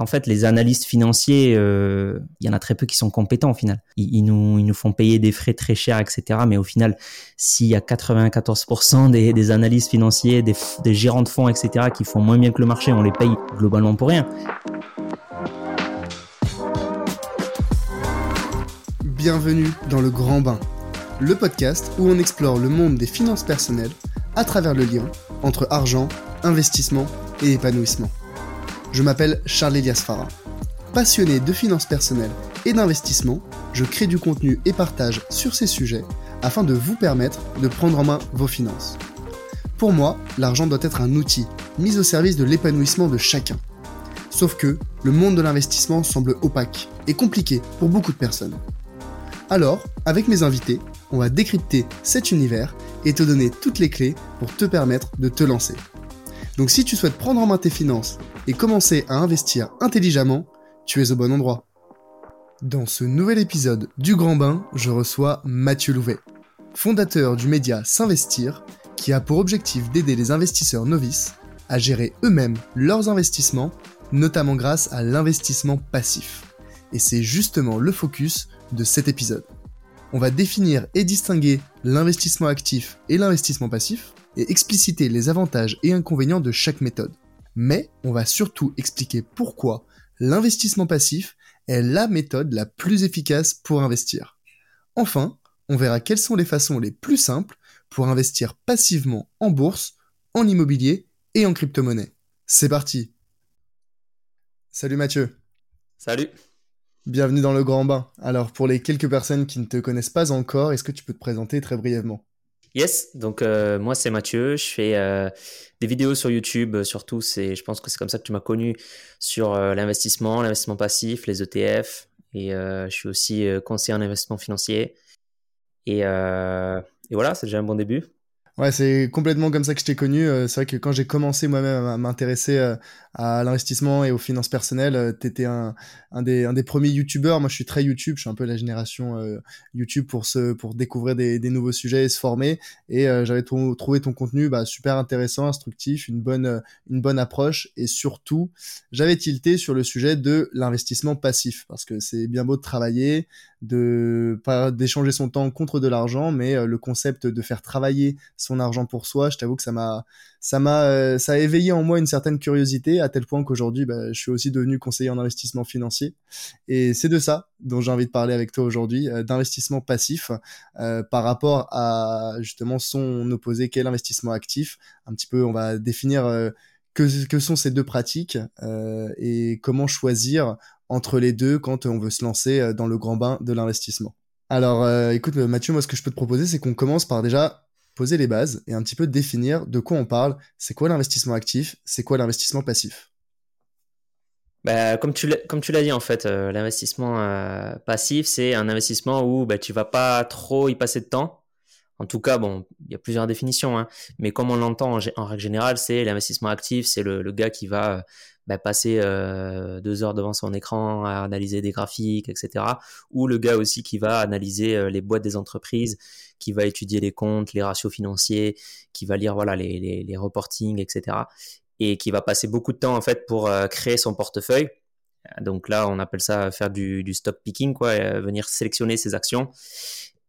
En fait, les analystes financiers, euh, il y en a très peu qui sont compétents au final. Ils, nous, ils nous font payer des frais très chers, etc. Mais au final, s'il y a 94% des, analystes financiers, des gérants de fonds, etc., qui font moins bien que le marché, on les paye globalement pour rien. Bienvenue dans le Grand Bain, le podcast où on explore le monde des finances personnelles à travers le lien entre argent, investissement et épanouissement. Je m'appelle Charles Elias Farah. Passionné de finances personnelles et d'investissement, je crée du contenu et partage sur ces sujets afin de vous permettre de prendre en main vos finances. Pour moi, l'argent doit être un outil mis au service de l'épanouissement de chacun. Sauf que le monde de l'investissement semble opaque et compliqué pour beaucoup de personnes. Alors, avec mes invités, on va décrypter cet univers et te donner toutes les clés pour te permettre de te lancer. Donc si tu souhaites prendre en main tes finances et commencer à investir intelligemment, tu es au bon endroit. Dans ce nouvel épisode du Grand Bain, je reçois Mathieu Louvet, fondateur du média S'investir, qui a pour objectif d'aider les investisseurs novices à gérer eux-mêmes leurs investissements, notamment grâce à l'investissement passif. Et c'est justement le focus de cet épisode. On va définir et distinguer l'investissement actif et l'investissement passif, et expliciter les avantages et inconvénients de chaque méthode. Mais on va surtout expliquer pourquoi l'investissement passif est la méthode la plus efficace pour investir. Enfin, on verra quelles sont les façons les plus simples pour investir passivement en bourse, en immobilier et en crypto-monnaie. C'est parti Salut Mathieu Salut Bienvenue dans le grand bain. Alors pour les quelques personnes qui ne te connaissent pas encore, est-ce que tu peux te présenter très brièvement? Yes, donc euh, moi c'est Mathieu, je fais euh, des vidéos sur YouTube, euh, surtout c'est, je pense que c'est comme ça que tu m'as connu sur l'investissement, l'investissement passif, les ETF, et je suis aussi conseiller en investissement financier. Et, et voilà, c'est déjà un bon début. Ouais, c'est complètement comme ça que je t'ai connu. Euh, c'est vrai que quand j'ai commencé moi-même à m'intéresser euh, à l'investissement et aux finances personnelles, euh, t'étais un, un, des, un des premiers youtubeurs. Moi, je suis très YouTube. Je suis un peu la génération YouTube pour se, pour découvrir des, des nouveaux sujets et se former. Et j'avais trouvé ton contenu bah, super intéressant, instructif, une bonne, une bonne approche. Et surtout, j'avais tilté sur le sujet de l'investissement passif parce que c'est bien beau de travailler, de pas d'échanger son temps contre de l'argent, mais le concept de faire travailler son argent pour soi, je t'avoue que ça m'a ça m'a euh, ça a éveillé en moi une certaine curiosité à tel point qu'aujourd'hui bah, je suis aussi devenu conseiller en investissement financier. Et c'est de ça dont j'ai envie de parler avec toi aujourd'hui euh, d'investissement passif euh, par rapport à justement son opposé qu'est l'investissement actif. Un petit peu on va définir que, que sont ces deux pratiques et comment choisir entre les deux quand on veut se lancer dans le grand bain de l'investissement. Alors, écoute, Mathieu, moi, ce que je peux te proposer, c'est qu'on commence par déjà poser les bases et un petit peu définir de quoi on parle. C'est quoi l'investissement actif? C'est quoi l'investissement passif? Bah, comme tu l'as dit en fait, euh, l'investissement euh, passif, c'est un investissement où bah, tu vas pas trop y passer de temps. En tout cas, bon, il y a plusieurs définitions, hein, mais comme on l'entend en, règle générale, c'est l'investissement actif, c'est le, gars qui va bah, passer euh, deux heures devant son écran à analyser des graphiques, etc. Ou le gars aussi qui va analyser euh, les boîtes des entreprises, qui va étudier les comptes, les ratios financiers, qui va lire voilà les, les, les reportings, etc. Et qui va passer beaucoup de temps en fait pour euh, créer son portefeuille. Donc là, on appelle ça faire du, du stock picking, quoi, venir sélectionner ses actions.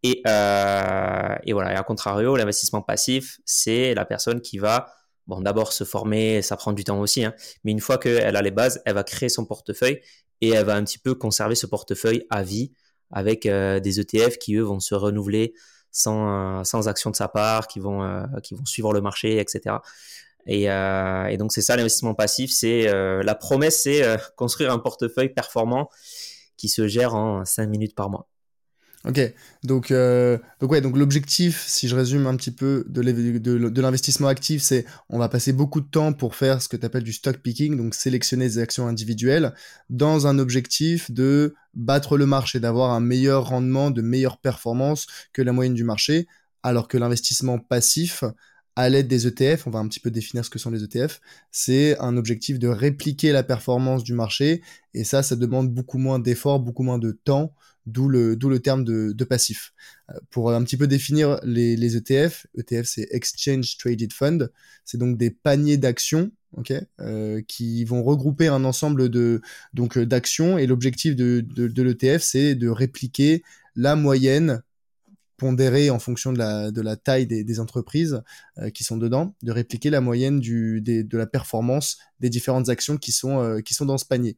Et, euh, et voilà. Et à contrario, l'investissement passif, c'est la personne qui va Bon, d'abord se former, ça prend du temps aussi, hein. mais une fois qu'elle a les bases, elle va créer son portefeuille et elle va un petit peu conserver ce portefeuille à vie avec euh, des ETF qui, eux, vont se renouveler sans, euh, sans action de sa part, qui vont, euh, suivre le marché, etc. Et, et donc, c'est ça l'investissement passif. C'est La promesse, c'est construire un portefeuille performant qui se gère en 5 minutes par mois. Ok, donc, euh, donc ouais, donc l'objectif, si je résume un petit peu de, l'investissement actif, c'est on va passer beaucoup de temps pour faire ce que tu appelles du stock picking, donc sélectionner des actions individuelles, dans un objectif de battre le marché, d'avoir un meilleur rendement, de meilleure performance que la moyenne du marché, alors que l'investissement passif, à l'aide des ETF, on va un petit peu définir ce que sont les ETF, c'est un objectif de répliquer la performance du marché, et ça, ça demande beaucoup moins d'efforts, beaucoup moins de temps d'où le, d'où le terme de, de passif. Euh, pour un petit peu définir les, les ETF, ETF c'est Exchange Traded Fund, c'est donc des paniers d'actions ok, qui vont regrouper un ensemble de donc d'actions et l'objectif de, de, l'ETF c'est de répliquer la moyenne pondérée en fonction de la, taille des, entreprises qui sont dedans, de répliquer la moyenne de la performance des différentes actions qui sont, sont dans ce panier.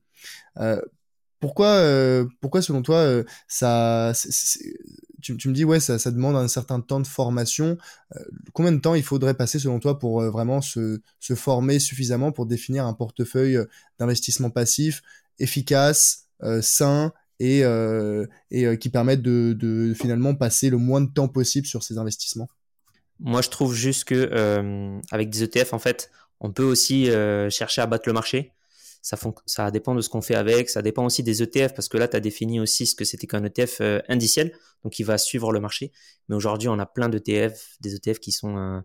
pourquoi, pourquoi selon toi ça tu, me dis, ouais, ça, demande un certain temps de formation. Euh, combien de temps il faudrait passer, selon toi, pour euh, vraiment se, former suffisamment pour définir un portefeuille euh, d'investissement passif efficace, sain et, et qui permette de, finalement passer le moins de temps possible sur ces investissements. Moi, je trouve juste que avec des ETF, en fait, on peut aussi chercher à battre le marché. Ça, ça dépend de ce qu'on fait avec, ça dépend aussi des ETF, parce que là, tu as défini aussi ce que c'était qu'un ETF euh, indiciel, donc il va suivre le marché. Mais aujourd'hui, on a plein d'ETF, des ETF qui sont euh,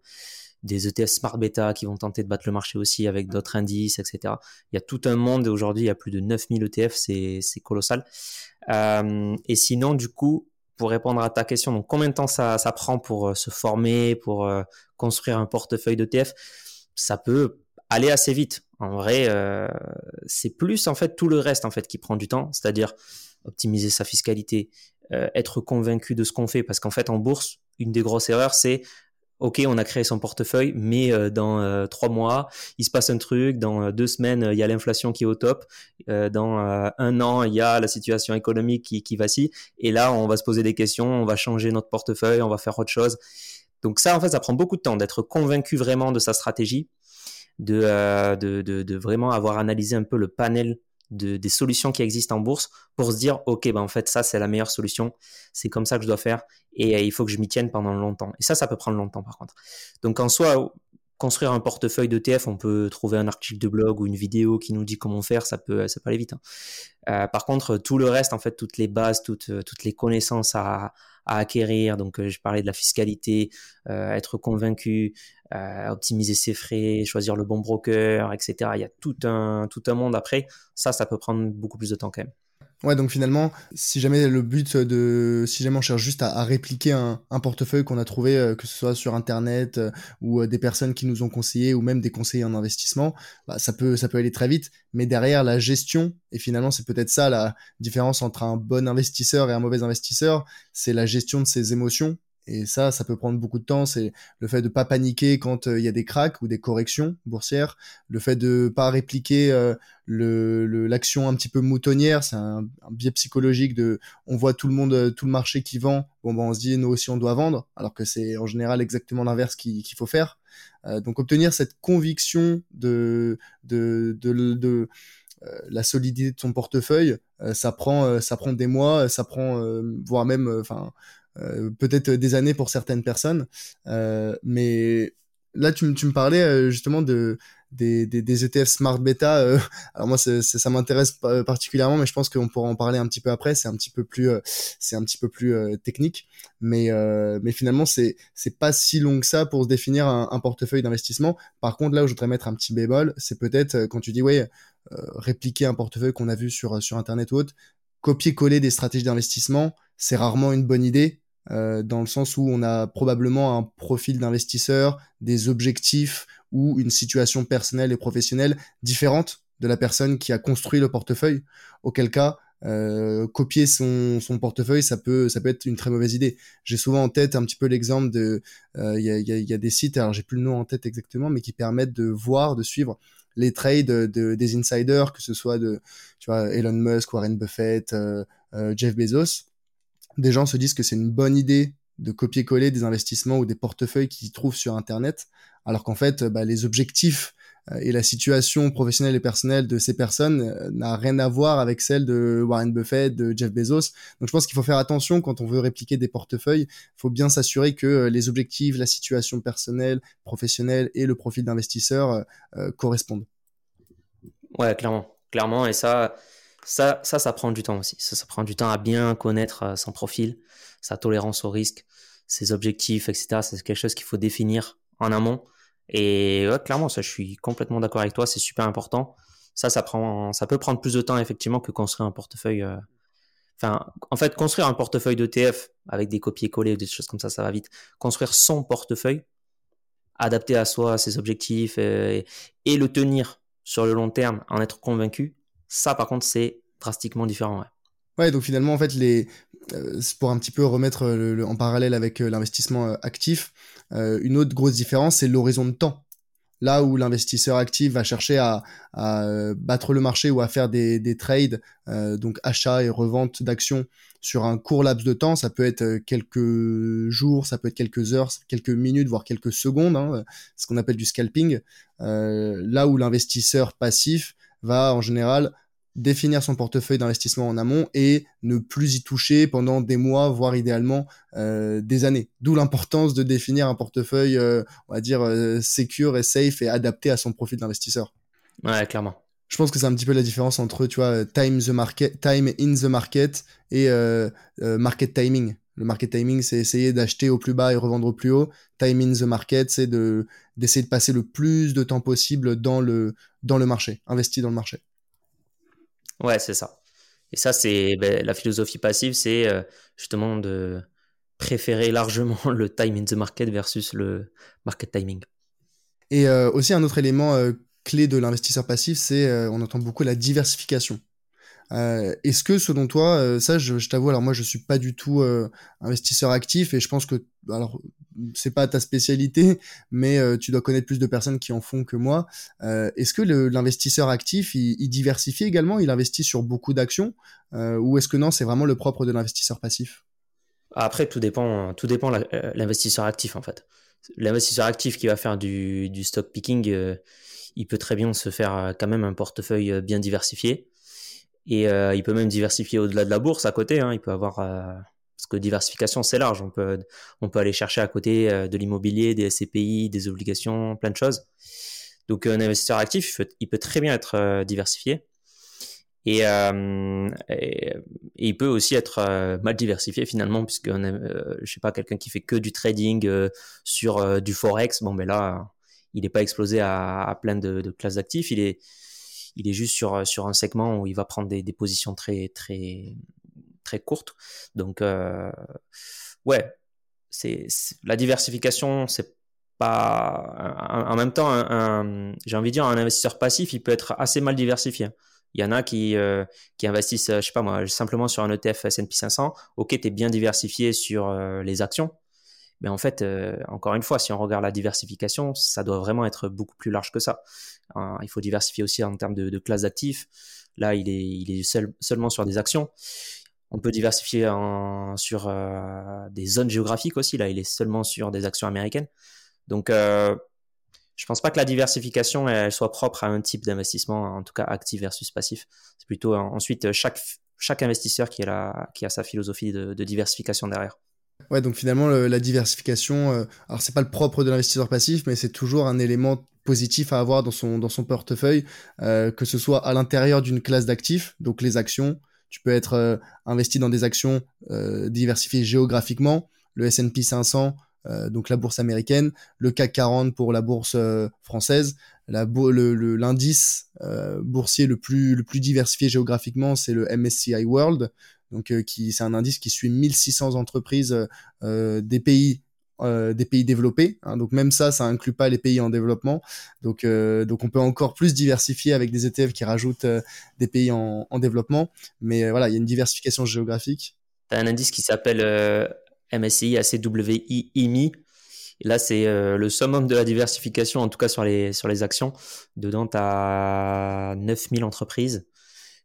des ETF smart beta qui vont tenter de battre le marché aussi avec d'autres indices, etc. Il y a tout un monde, et aujourd'hui, il y a plus de 9000 ETF, c'est colossal. Euh, et sinon, du coup, pour répondre à ta question, donc combien de temps ça, ça prend pour se former, pour construire un portefeuille d'ETF Ça peut aller assez vite. En vrai, euh, c'est plus en fait tout le reste en fait qui prend du temps, c'est-à-dire optimiser sa fiscalité, euh, être convaincu de ce qu'on fait, parce qu'en fait en bourse, une des grosses erreurs, c'est ok, on a créé son portefeuille, mais euh, dans trois mois, il se passe un truc, dans deux semaines, il y a l'inflation qui est au top, dans un an, il y a la situation économique qui, qui vacille, et là, on va se poser des questions, on va changer notre portefeuille, on va faire autre chose. Donc ça, en fait, ça prend beaucoup de temps d'être convaincu vraiment de sa stratégie euh, de, de, de, vraiment avoir analysé un peu le panel de, des solutions qui existent en bourse pour se dire, OK, ben en fait, ça, c'est la meilleure solution. C'est comme ça que je dois faire et euh, il faut que je m'y tienne pendant longtemps. Et ça, ça peut prendre longtemps par contre. Donc en soi, construire un portefeuille d'ETF, on peut trouver un article de blog ou une vidéo qui nous dit comment faire, ça peut, ça peut aller vite. Hein. Euh, par contre, tout le reste, en fait, toutes les bases, toutes, toutes les connaissances à, acquérir, donc je parlais de la fiscalité, être convaincu, euh, optimiser ses frais, choisir le bon broker, etc. Il y a tout un, tout un monde après. Ça, ça peut prendre beaucoup plus de temps quand même. Ouais, donc finalement, si jamais le but de, si jamais on cherche juste à, répliquer un, portefeuille qu'on a trouvé, euh, que ce soit sur internet euh, ou des personnes qui nous ont conseillé ou même des conseillers en investissement, bah, ça peut, ça peut aller très vite. Mais derrière la gestion, et finalement c'est peut-être ça la différence entre un bon investisseur et un mauvais investisseur, c'est la gestion de ses émotions et ça, ça peut prendre beaucoup de temps. C'est le fait de pas paniquer quand euh, il y a des cracks ou des corrections boursières, le fait de pas répliquer euh, l'action un petit peu moutonnière. C'est un, biais psychologique de, on voit tout le monde, euh, tout le marché qui vend. Bon, ben on se dit nous aussi on doit vendre, alors que c'est en général exactement l'inverse qu'il faut faire. donc obtenir cette conviction de de la solidité de son portefeuille, ça prend ça prend des mois, ça prend voire même enfin peut-être des années pour certaines personnes. Euh, mais là, tu, tu me parlais euh, justement de, des, des, des, ETF Smart Beta. alors moi, ça m'intéresse particulièrement, mais je pense qu'on pourra en parler un petit peu après. C'est un petit peu plus, c'est un petit peu plus technique, mais mais finalement, c'est c'est pas si long que ça pour se définir un, un portefeuille d'investissement. Par contre, là où je voudrais mettre un petit bémol, c'est peut-être quand tu dis ouais, répliquer un portefeuille qu'on a vu sur sur internet ou autre, copier-coller des stratégies d'investissement, c'est rarement une bonne idée euh, dans le sens où on a probablement un profil d'investisseur, des objectifs ou une situation personnelle et professionnelle différente de la personne qui a construit le portefeuille. Auquel cas, euh, copier son, portefeuille, ça peut, ça peut être une très mauvaise idée. J'ai souvent en tête un petit peu l'exemple de, euh, il y, a, des sites, alors j'ai plus le nom en tête exactement, mais qui permettent de voir, de suivre les trades de, des insiders, que ce soit de, tu vois, Elon Musk, Warren Buffett, Jeff Bezos des gens se disent que c'est une bonne idée de copier-coller des investissements ou des portefeuilles qu'ils trouvent sur Internet, alors qu'en fait, bah, les objectifs euh, et la situation professionnelle et personnelle de ces personnes euh, n'a rien à voir avec celle de Warren Buffett, de Jeff Bezos. Donc je pense qu'il faut faire attention quand on veut répliquer des portefeuilles. Il faut bien s'assurer que euh, les objectifs, la situation personnelle, professionnelle et le profil d'investisseur correspondent. Ouais, clairement, clairement. Et ça, ça, ça, ça prend du temps aussi. Ça, ça prend du temps à bien connaître euh, son profil, sa tolérance au risque, ses objectifs, etc. C'est quelque chose qu'il faut définir en amont. Et clairement, ça, je suis complètement d'accord avec toi. C'est super important. Ça, ça prend, ça peut prendre plus de temps effectivement que construire un portefeuille. Euh, enfin, en fait, construire un portefeuille d'ETF avec des copier-coller ou des choses comme ça, ça va vite. Construire son portefeuille, adapté à soi, à ses objectifs et, le tenir sur le long terme, en être convaincu, ça par contre c'est drastiquement différent. Ouais. donc finalement en fait les pour un petit peu remettre en parallèle avec l'investissement actif, une autre grosse différence c'est l'horizon de temps là où l'investisseur actif va chercher à, battre le marché ou à faire des, des trades, euh, donc achat et revente d'actions sur un court laps de temps, ça peut être euh, quelques jours, ça peut être quelques heures, quelques minutes, voire quelques secondes, hein, ce qu'on appelle du scalping. Euh, là où l'investisseur passif va en général définir son portefeuille d'investissement en amont et ne plus y toucher pendant des mois, voire idéalement euh, des années. D'où l'importance de définir un portefeuille, euh, on va dire, euh, secure et safe et adapté à son profil d'investisseur. Ouais, clairement. Je pense que c'est un petit peu la différence entre, tu vois, time, the market, time in the market et market timing. Le market timing, c'est essayer d'acheter au plus bas et revendre au plus haut. Time in the market, c'est de d'essayer de passer le plus de temps possible dans le dans le marché, investi dans le marché. Ouais, c'est ça. Et ça, c'est ben, la philosophie passive, c'est euh, justement de préférer largement le time in the market versus le market timing. Et euh, aussi un autre élément euh, clé de l'investisseur passif, c'est on entend beaucoup la diversification. Euh, Est-ce que selon toi, euh, ça, je, t'avoue, alors moi, je suis pas du tout euh, investisseur actif et je pense que, alors, c'est pas ta spécialité, mais tu dois connaître plus de personnes qui en font que moi. est-ce que l'investisseur actif, il, diversifie également, il investit sur beaucoup d'actions, ou est-ce que non, c'est vraiment le propre de l'investisseur passif? Après, tout dépend, tout dépend l'investisseur actif en fait. L'investisseur actif qui va faire du stock picking, il peut très bien se faire quand même un portefeuille bien diversifié et euh, il peut même diversifier au-delà de la bourse à côté. Hein. Il peut avoir euh, parce que diversification c'est large. On peut on peut aller chercher à côté euh, de l'immobilier, des SCPI, des obligations, plein de choses. Donc un investisseur actif, il peut, très bien être diversifié. Et, et, il peut aussi être mal diversifié finalement, puisque euh, je sais pas quelqu'un qui fait que du trading sur du forex, bon ben là, il n'est pas explosé à, à plein de, de classes d'actifs. Il est il est juste sur, euh, sur un segment où il va prendre des, des positions très, très, très courtes. Donc, euh, ouais, c'est la diversification, c'est pas en même temps, j'ai envie de dire, un investisseur passif, il peut être assez mal diversifié. Il y en a qui, euh, qui investissent, je sais pas moi, simplement sur un ETF S&P 500. Ok, tu es bien diversifié sur les actions, mais en fait, euh, encore une fois, si on regarde la diversification, ça doit vraiment être beaucoup plus large que ça. Hein, il faut diversifier aussi en termes de, de classe d'actifs. Là, il est, seulement sur des actions. On peut diversifier sur euh, des zones géographiques aussi. Là, il est seulement sur des actions américaines. Donc, euh, je pense pas que la diversification elle, soit propre à un type d'investissement, en tout cas actif versus passif. C'est plutôt ensuite chaque, investisseur qui, a sa philosophie de diversification derrière. Ouais, donc finalement, la diversification, euh, alors c'est pas le propre de l'investisseur passif, mais c'est toujours un élément positif à avoir dans son, portefeuille, euh, que ce soit à l'intérieur d'une classe d'actifs, donc les actions. Tu peux être euh, investi dans des actions diversifiées géographiquement, le S&P 500, euh, donc la bourse américaine, le CAC 40 pour la bourse française, l'indice boursier le plus, le plus diversifié géographiquement, c'est le MSCI World, donc euh, qui c'est un indice qui suit 1600 entreprises euh, euh, des pays des pays développés. Hein, donc même ça, ça inclut pas les pays en développement. Donc donc on peut encore plus diversifier avec des ETF qui rajoutent des pays en, en, développement. Mais voilà, il y a une diversification géographique. Tu as un indice qui s'appelle MSCI ACWI IMI. Là, c'est le summum de la diversification, en tout cas sur les, sur les actions. Dedans, tu as 9000 entreprises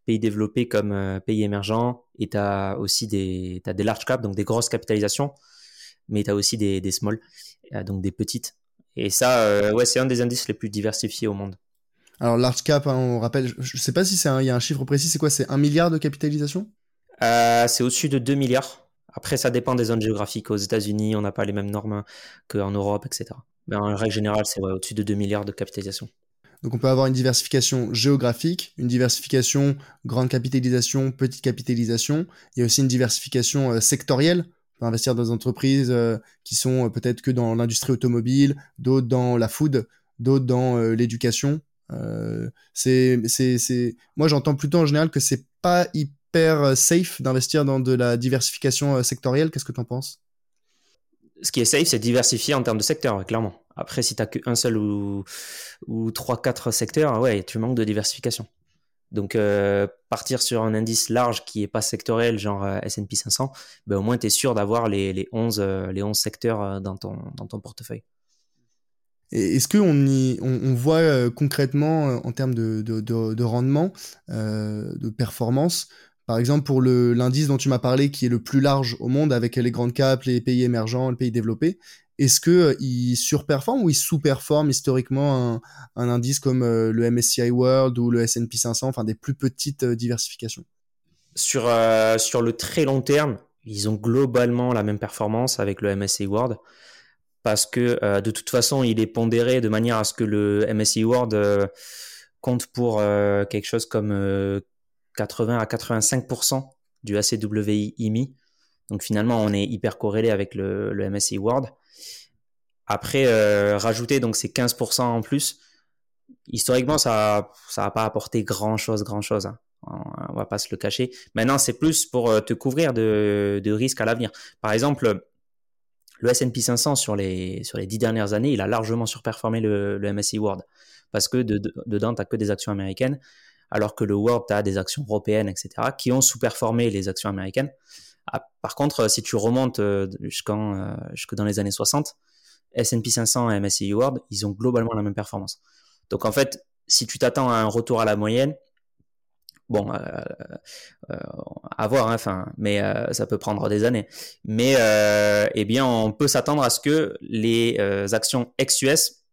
pays développés comme euh, pays émergents, et tu as aussi des, as des large caps, donc des grosses capitalisations, mais tu as aussi des, des small, euh, donc des petites. Et ça, euh, ouais, c'est un des indices les plus diversifiés au monde. Alors large cap, hein, on rappelle, je sais pas si c'est il y a un chiffre précis, c'est quoi C'est un milliard de capitalisation? C'est au-dessus de 2 milliards. Après, ça dépend des zones géographiques. Aux États-Unis, on n'a pas les mêmes normes qu'en Europe, etc. Mais en règle générale, c'est au-dessus de 2 milliards de capitalisation. Donc on peut avoir une diversification géographique, une diversification grande capitalisation, petite capitalisation. Il y a aussi une diversification euh, sectorielle. On peut investir dans des entreprises euh, qui sont euh, peut-être que dans l'industrie automobile, d'autres dans la food, d'autres dans l'éducation. c'est, c'est, c'est... Moi j'entends plutôt en général que c'est pas hyper safe d'investir dans de la diversification sectorielle. Qu'est-ce que tu en penses? Ce qui est safe, c'est diversifier en termes de secteur, clairement. Après, si tu n'as qu'un seul ou, ou 3-4 secteurs, ouais, tu manques de diversification. Donc, euh, partir sur un indice large qui n'est pas sectoriel, genre euh, S&P 500, ben, au moins, tu es sûr d'avoir les, les, 11, euh, les 11 secteurs dans ton, dans ton portefeuille. Est-ce qu'on on, voit concrètement, en termes de, de, de, rendement, de performance, par exemple pour l'indice dont tu m'as parlé, qui est le plus large au monde avec les grandes caps, les pays émergents, les pays développés, est-ce qu'il euh, ou il sous-performe historiquement un, indice comme euh, le MSCI World ou le S&P 500, enfin des plus petites euh, diversifications? Sur, sur le très long terme, ils ont globalement la même performance avec le MSCI World parce que de toute façon, il est pondéré de manière à ce que le MSCI World compte pour quelque chose comme 80 à 85% du ACWI IMI. Donc finalement, on est hyper corrélé avec le, le MSCI World. Après, euh, rajouter donc ces 15% en plus, historiquement, ça ça va pas apporté grand chose, grand chose. Hein. On va pas se le cacher. Maintenant, c'est plus pour euh, te couvrir de, risques à l'avenir. Par exemple, le S&P 500 sur les sur les dix dernières années, il a largement surperformé le, le MSCI World parce que de, de, dedans, tu n'as que des actions américaines, alors que le World, tu as des actions européennes, etc., qui ont sous-performé les actions américaines. Ah, par contre, si tu remontes euh, jusqu'en, jusque dans les années 60, S&P 500 et MSCI World, ils ont globalement la même performance. Donc en fait, si tu t'attends à un retour à la moyenne, bon, euh, euh, à voir, hein, mais euh, ça peut prendre des années. Mais eh bien, on peut s'attendre à ce que les actions ex-US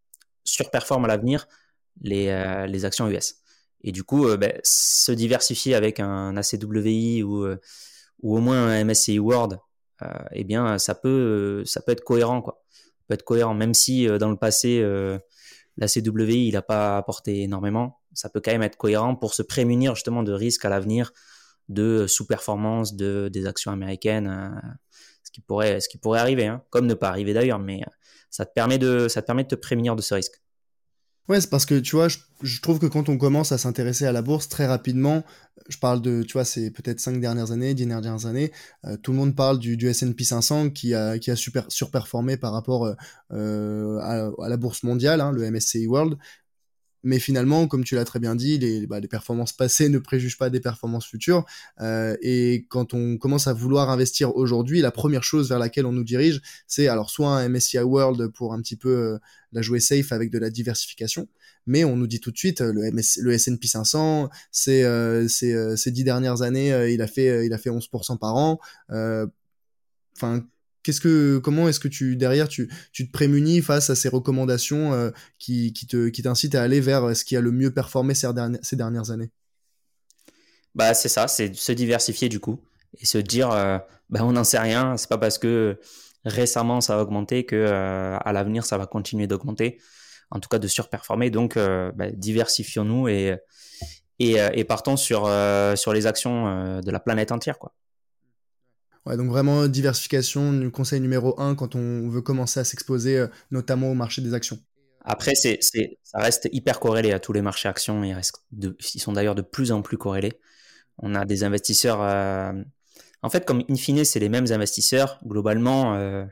surperforment à l'avenir les, les actions US. Et du coup, ben, se diversifier avec un ACWI ou, ou au moins un MSCI World, eh bien, ça peut, ça peut être cohérent, quoi être cohérent, même si euh, dans le passé, euh, la CWI, il n'a pas apporté énormément. Ça peut quand même être cohérent pour se prémunir justement de risques à l'avenir de sous-performance de, des actions américaines, euh, ce, qui pourrait, ce qui pourrait arriver, hein. comme ne pas arriver d'ailleurs, mais ça te, permet de, ça te permet de te prémunir de ce risque. Ouais, c'est parce que tu vois, je, trouve que quand on commence à s'intéresser à la bourse très rapidement, je parle de, tu vois, c'est peut-être cinq dernières années, dix dernières années, euh, tout le monde parle du, S&P 500 qui a, qui a super, surperformé par rapport euh, euh, à, la bourse mondiale, hein, le MSCI World. Mais finalement, comme tu l'as très bien dit, les, bah, performances passées ne préjugent pas des performances futures. Euh, et quand on commence à vouloir investir aujourd'hui, la première chose vers laquelle on nous dirige, c'est alors soit un MSCI World pour un petit peu euh, la jouer safe avec de la diversification, mais on nous dit tout de suite le, S&P 500, c'est euh, ces dix dernières années, il a fait il a fait 11% par an. Enfin Qu'est-ce que, comment est-ce que tu derrière tu, tu te prémunis face à ces recommandations euh, qui, qui, qui t'incitent à aller vers ce qui a le mieux performé ces dernières, ces dernières années? Bah c'est ça, c'est se diversifier du coup et se dire euh, bah on n'en sait rien, c'est pas parce que récemment ça a augmenté que euh, à l'avenir ça va continuer d'augmenter, en tout cas de surperformer. Donc bah, diversifions-nous et, et, et partons sur sur les actions de la planète entière quoi. Ouais, donc vraiment diversification, conseil numéro un quand on veut commencer à s'exposer euh, notamment au marché des actions. Après, c'est, ça reste hyper corrélé à tous les marchés actions. Ils, sont d'ailleurs de plus en plus corrélés. On a des investisseurs. Euh, en fait, comme in fine, c'est les mêmes investisseurs. Globalement, euh,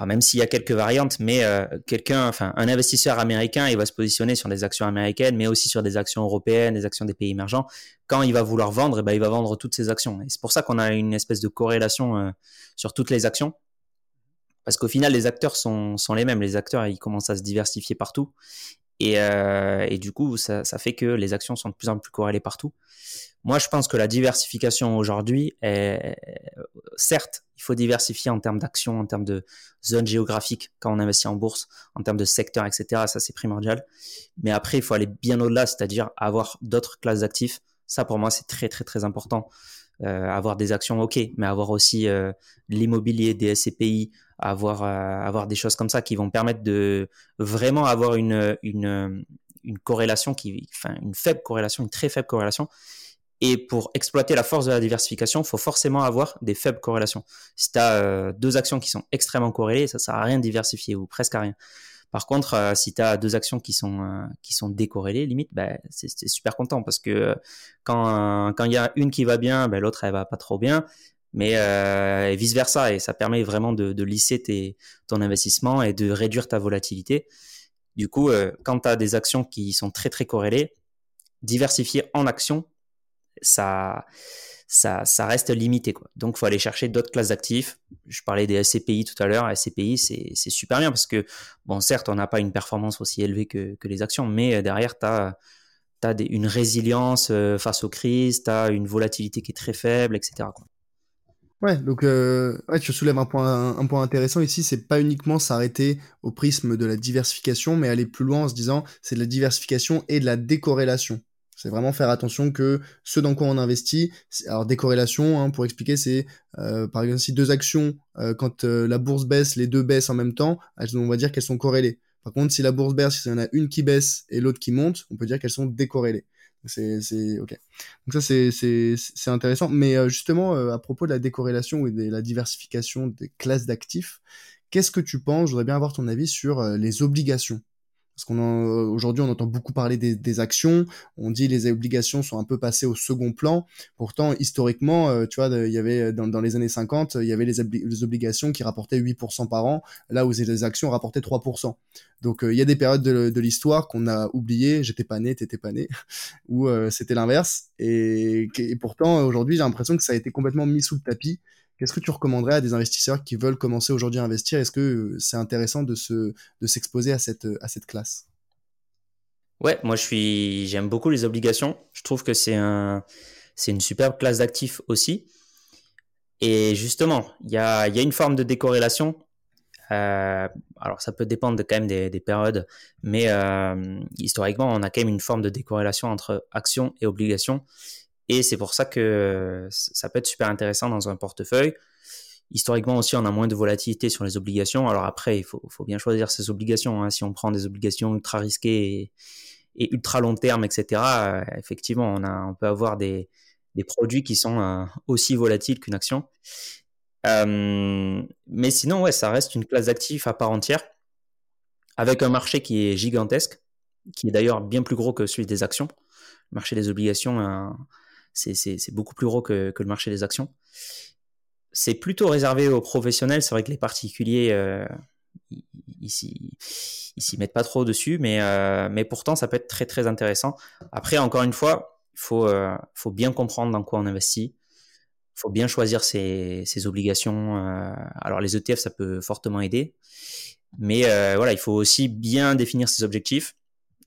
même s'il y a quelques variantes, mais euh, quelqu'un, enfin un investisseur américain, il va se positionner sur des actions américaines, mais aussi sur des actions européennes, des actions des pays émergents. Quand il va vouloir vendre, eh ben, il va vendre toutes ses actions. Et c'est pour ça qu'on a une espèce de corrélation euh, sur toutes les actions. Parce qu'au final, les acteurs sont, sont les mêmes. Les acteurs, ils commencent à se diversifier partout. Et, euh, et du coup, ça, ça, fait que les actions sont de plus en plus corrélées partout. Moi, je pense que la diversification aujourd'hui est, certes, il faut diversifier en termes d'actions, en termes de zones géographiques quand on investit en bourse, en termes de secteurs, etc. Ça, c'est primordial. Mais après, il faut aller bien au-delà, c'est-à-dire avoir d'autres classes d'actifs. Ça, pour moi, c'est très, très, très important. Euh, avoir des actions, ok, mais avoir aussi euh, l'immobilier, des SCPI, avoir, euh, avoir des choses comme ça qui vont permettre de vraiment avoir une, une, une corrélation qui, enfin, une faible corrélation, une très faible corrélation et pour exploiter la force de la diversification, il faut forcément avoir des faibles corrélations. Si tu as euh, deux actions qui sont extrêmement corrélées, ça sert à rien de diversifier ou presque à rien. Par contre, euh, si tu as deux actions qui sont qui sont décorrélées, limite, ben, c'est super content parce que quand il y a une qui va bien, ben, l'autre elle va pas trop bien, mais vice versa et ça permet vraiment de, de lisser tes, ton investissement et de réduire ta volatilité. Du coup, quand tu as des actions qui sont très très corrélées, diversifier en actions, ça, ça, ça reste limité. Quoi. Donc, faut aller chercher d'autres classes d'actifs. Je parlais des SCPI tout à l'heure. SCPI, c'est super bien parce que, bon, certes, on n'a pas une performance aussi élevée que, que les actions, mais derrière, tu as, une résilience face aux crises, tu as une volatilité qui est très faible, etc. Quoi. Ouais, donc euh, tu soulèves un point, intéressant ici, c'est pas uniquement s'arrêter au prisme de la diversification, mais aller plus loin en se disant c'est de la diversification et de la décorrélation. C'est vraiment faire attention que ce dans quoi on investit, alors décorrélation, hein, pour expliquer, c'est euh, par exemple si deux actions, euh, quand la bourse baisse, les deux baissent en même temps, on va dire qu'elles sont corrélées. Par contre, si la bourse baisse, s'il y en a une qui baisse et l'autre qui monte, on peut dire qu'elles sont décorrélées. C'est ok. Donc ça c'est intéressant. Mais euh, justement euh, à propos de la décorrélation et de la diversification des classes d'actifs, qu'est-ce que tu penses? Je voudrais bien avoir ton avis sur euh, les obligations. Parce qu'on aujourd'hui on entend beaucoup parler des, actions, on dit les obligations sont un peu passées au second plan. Pourtant historiquement, euh, tu vois, il y avait dans, les années 50, il y avait les, obligations qui rapportaient 8% par an, là où les actions rapportaient 3%. Donc euh, il y a des périodes de, l'histoire qu'on a oubliées, j'étais pas né, t'étais pas né, où euh, c'était l'inverse. Et, et pourtant aujourd'hui j'ai l'impression que ça a été complètement mis sous le tapis Qu'est-ce que tu recommanderais à des investisseurs qui veulent commencer aujourd'hui à investir? Est-ce que euh, c'est intéressant de se de s'exposer à cette à cette classe? Ouais, moi je suis j'aime beaucoup les obligations. Je trouve que c'est un c'est une superbe classe d'actifs aussi. Et justement, il y a, y a une forme de décorrélation. Euh, alors ça peut dépendre de, quand même des, des périodes, mais euh, historiquement, on a quand même une forme de décorrélation entre actions et obligations. Et c'est pour ça que ça peut être super intéressant dans un portefeuille. Historiquement aussi, on a moins de volatilité sur les obligations. Alors après, il faut, bien choisir ses obligations. Hein. Si on prend des obligations ultra risquées et, ultra long terme, etc., euh, effectivement, on, peut avoir des, produits qui sont euh, aussi volatiles qu'une action. Euh, mais sinon, ouais, ça reste une classe d'actifs à part entière, avec un marché qui est gigantesque, qui est d'ailleurs bien plus gros que celui des actions. Le marché des obligations, c'est beaucoup plus gros que, le marché des actions. C'est plutôt réservé aux professionnels. C'est vrai que les particuliers, euh, ils s'y mettent pas trop dessus, mais, euh, mais pourtant, ça peut être très très intéressant. Après, encore une fois, il faut, euh, faut bien comprendre dans quoi on investit. Il faut bien choisir ses, ses obligations. Euh, alors, les ETF, ça peut fortement aider. Mais voilà, il faut aussi bien définir ses objectifs.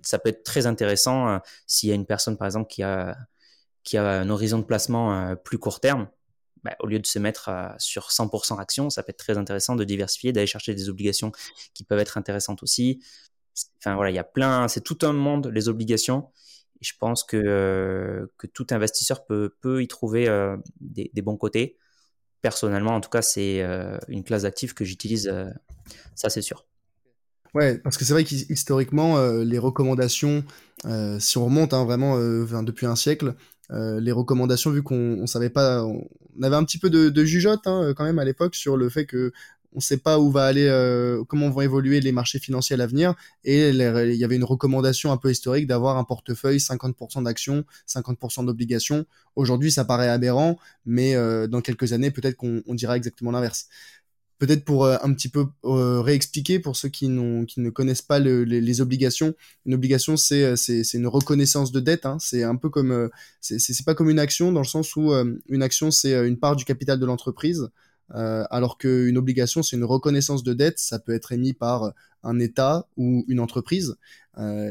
Ça peut être très intéressant s'il y a une personne, par exemple, qui a qui a un horizon de placement euh, plus court terme, bah, au lieu de se mettre euh, sur 100% actions, ça peut être très intéressant de diversifier, d'aller chercher des obligations qui peuvent être intéressantes aussi. Enfin voilà, il y a plein, c'est tout un monde les obligations. Et je pense que, euh, que tout investisseur peut, peut y trouver des, bons côtés. Personnellement, en tout cas, c'est une classe d'actifs que j'utilise, ça c'est sûr. Ouais, parce que c'est vrai qu'historiquement, les recommandations, si on remonte hein, vraiment depuis un siècle, euh, les recommandations, vu qu'on on savait pas, on, avait un petit peu de, de jugeote hein, quand même à l'époque sur le fait que on sait pas où va aller, euh, comment vont évoluer les marchés financiers à l'avenir, et il y avait une recommandation un peu historique d'avoir un portefeuille 50% d'actions, 50% d'obligations. Aujourd'hui, ça paraît aberrant, mais euh, dans quelques années, peut-être qu'on dira exactement l'inverse peut-être pour euh, un petit peu euh, réexpliquer pour ceux qui, ne connaissent pas les, obligations. Une obligation, euh, c'est c'est une reconnaissance de dette. Hein. C'est un peu comme c'est pas comme une action dans le sens où une action c'est une part du capital de l'entreprise, alors qu'une obligation c'est une reconnaissance de dette. Ça peut être émis par un État ou une entreprise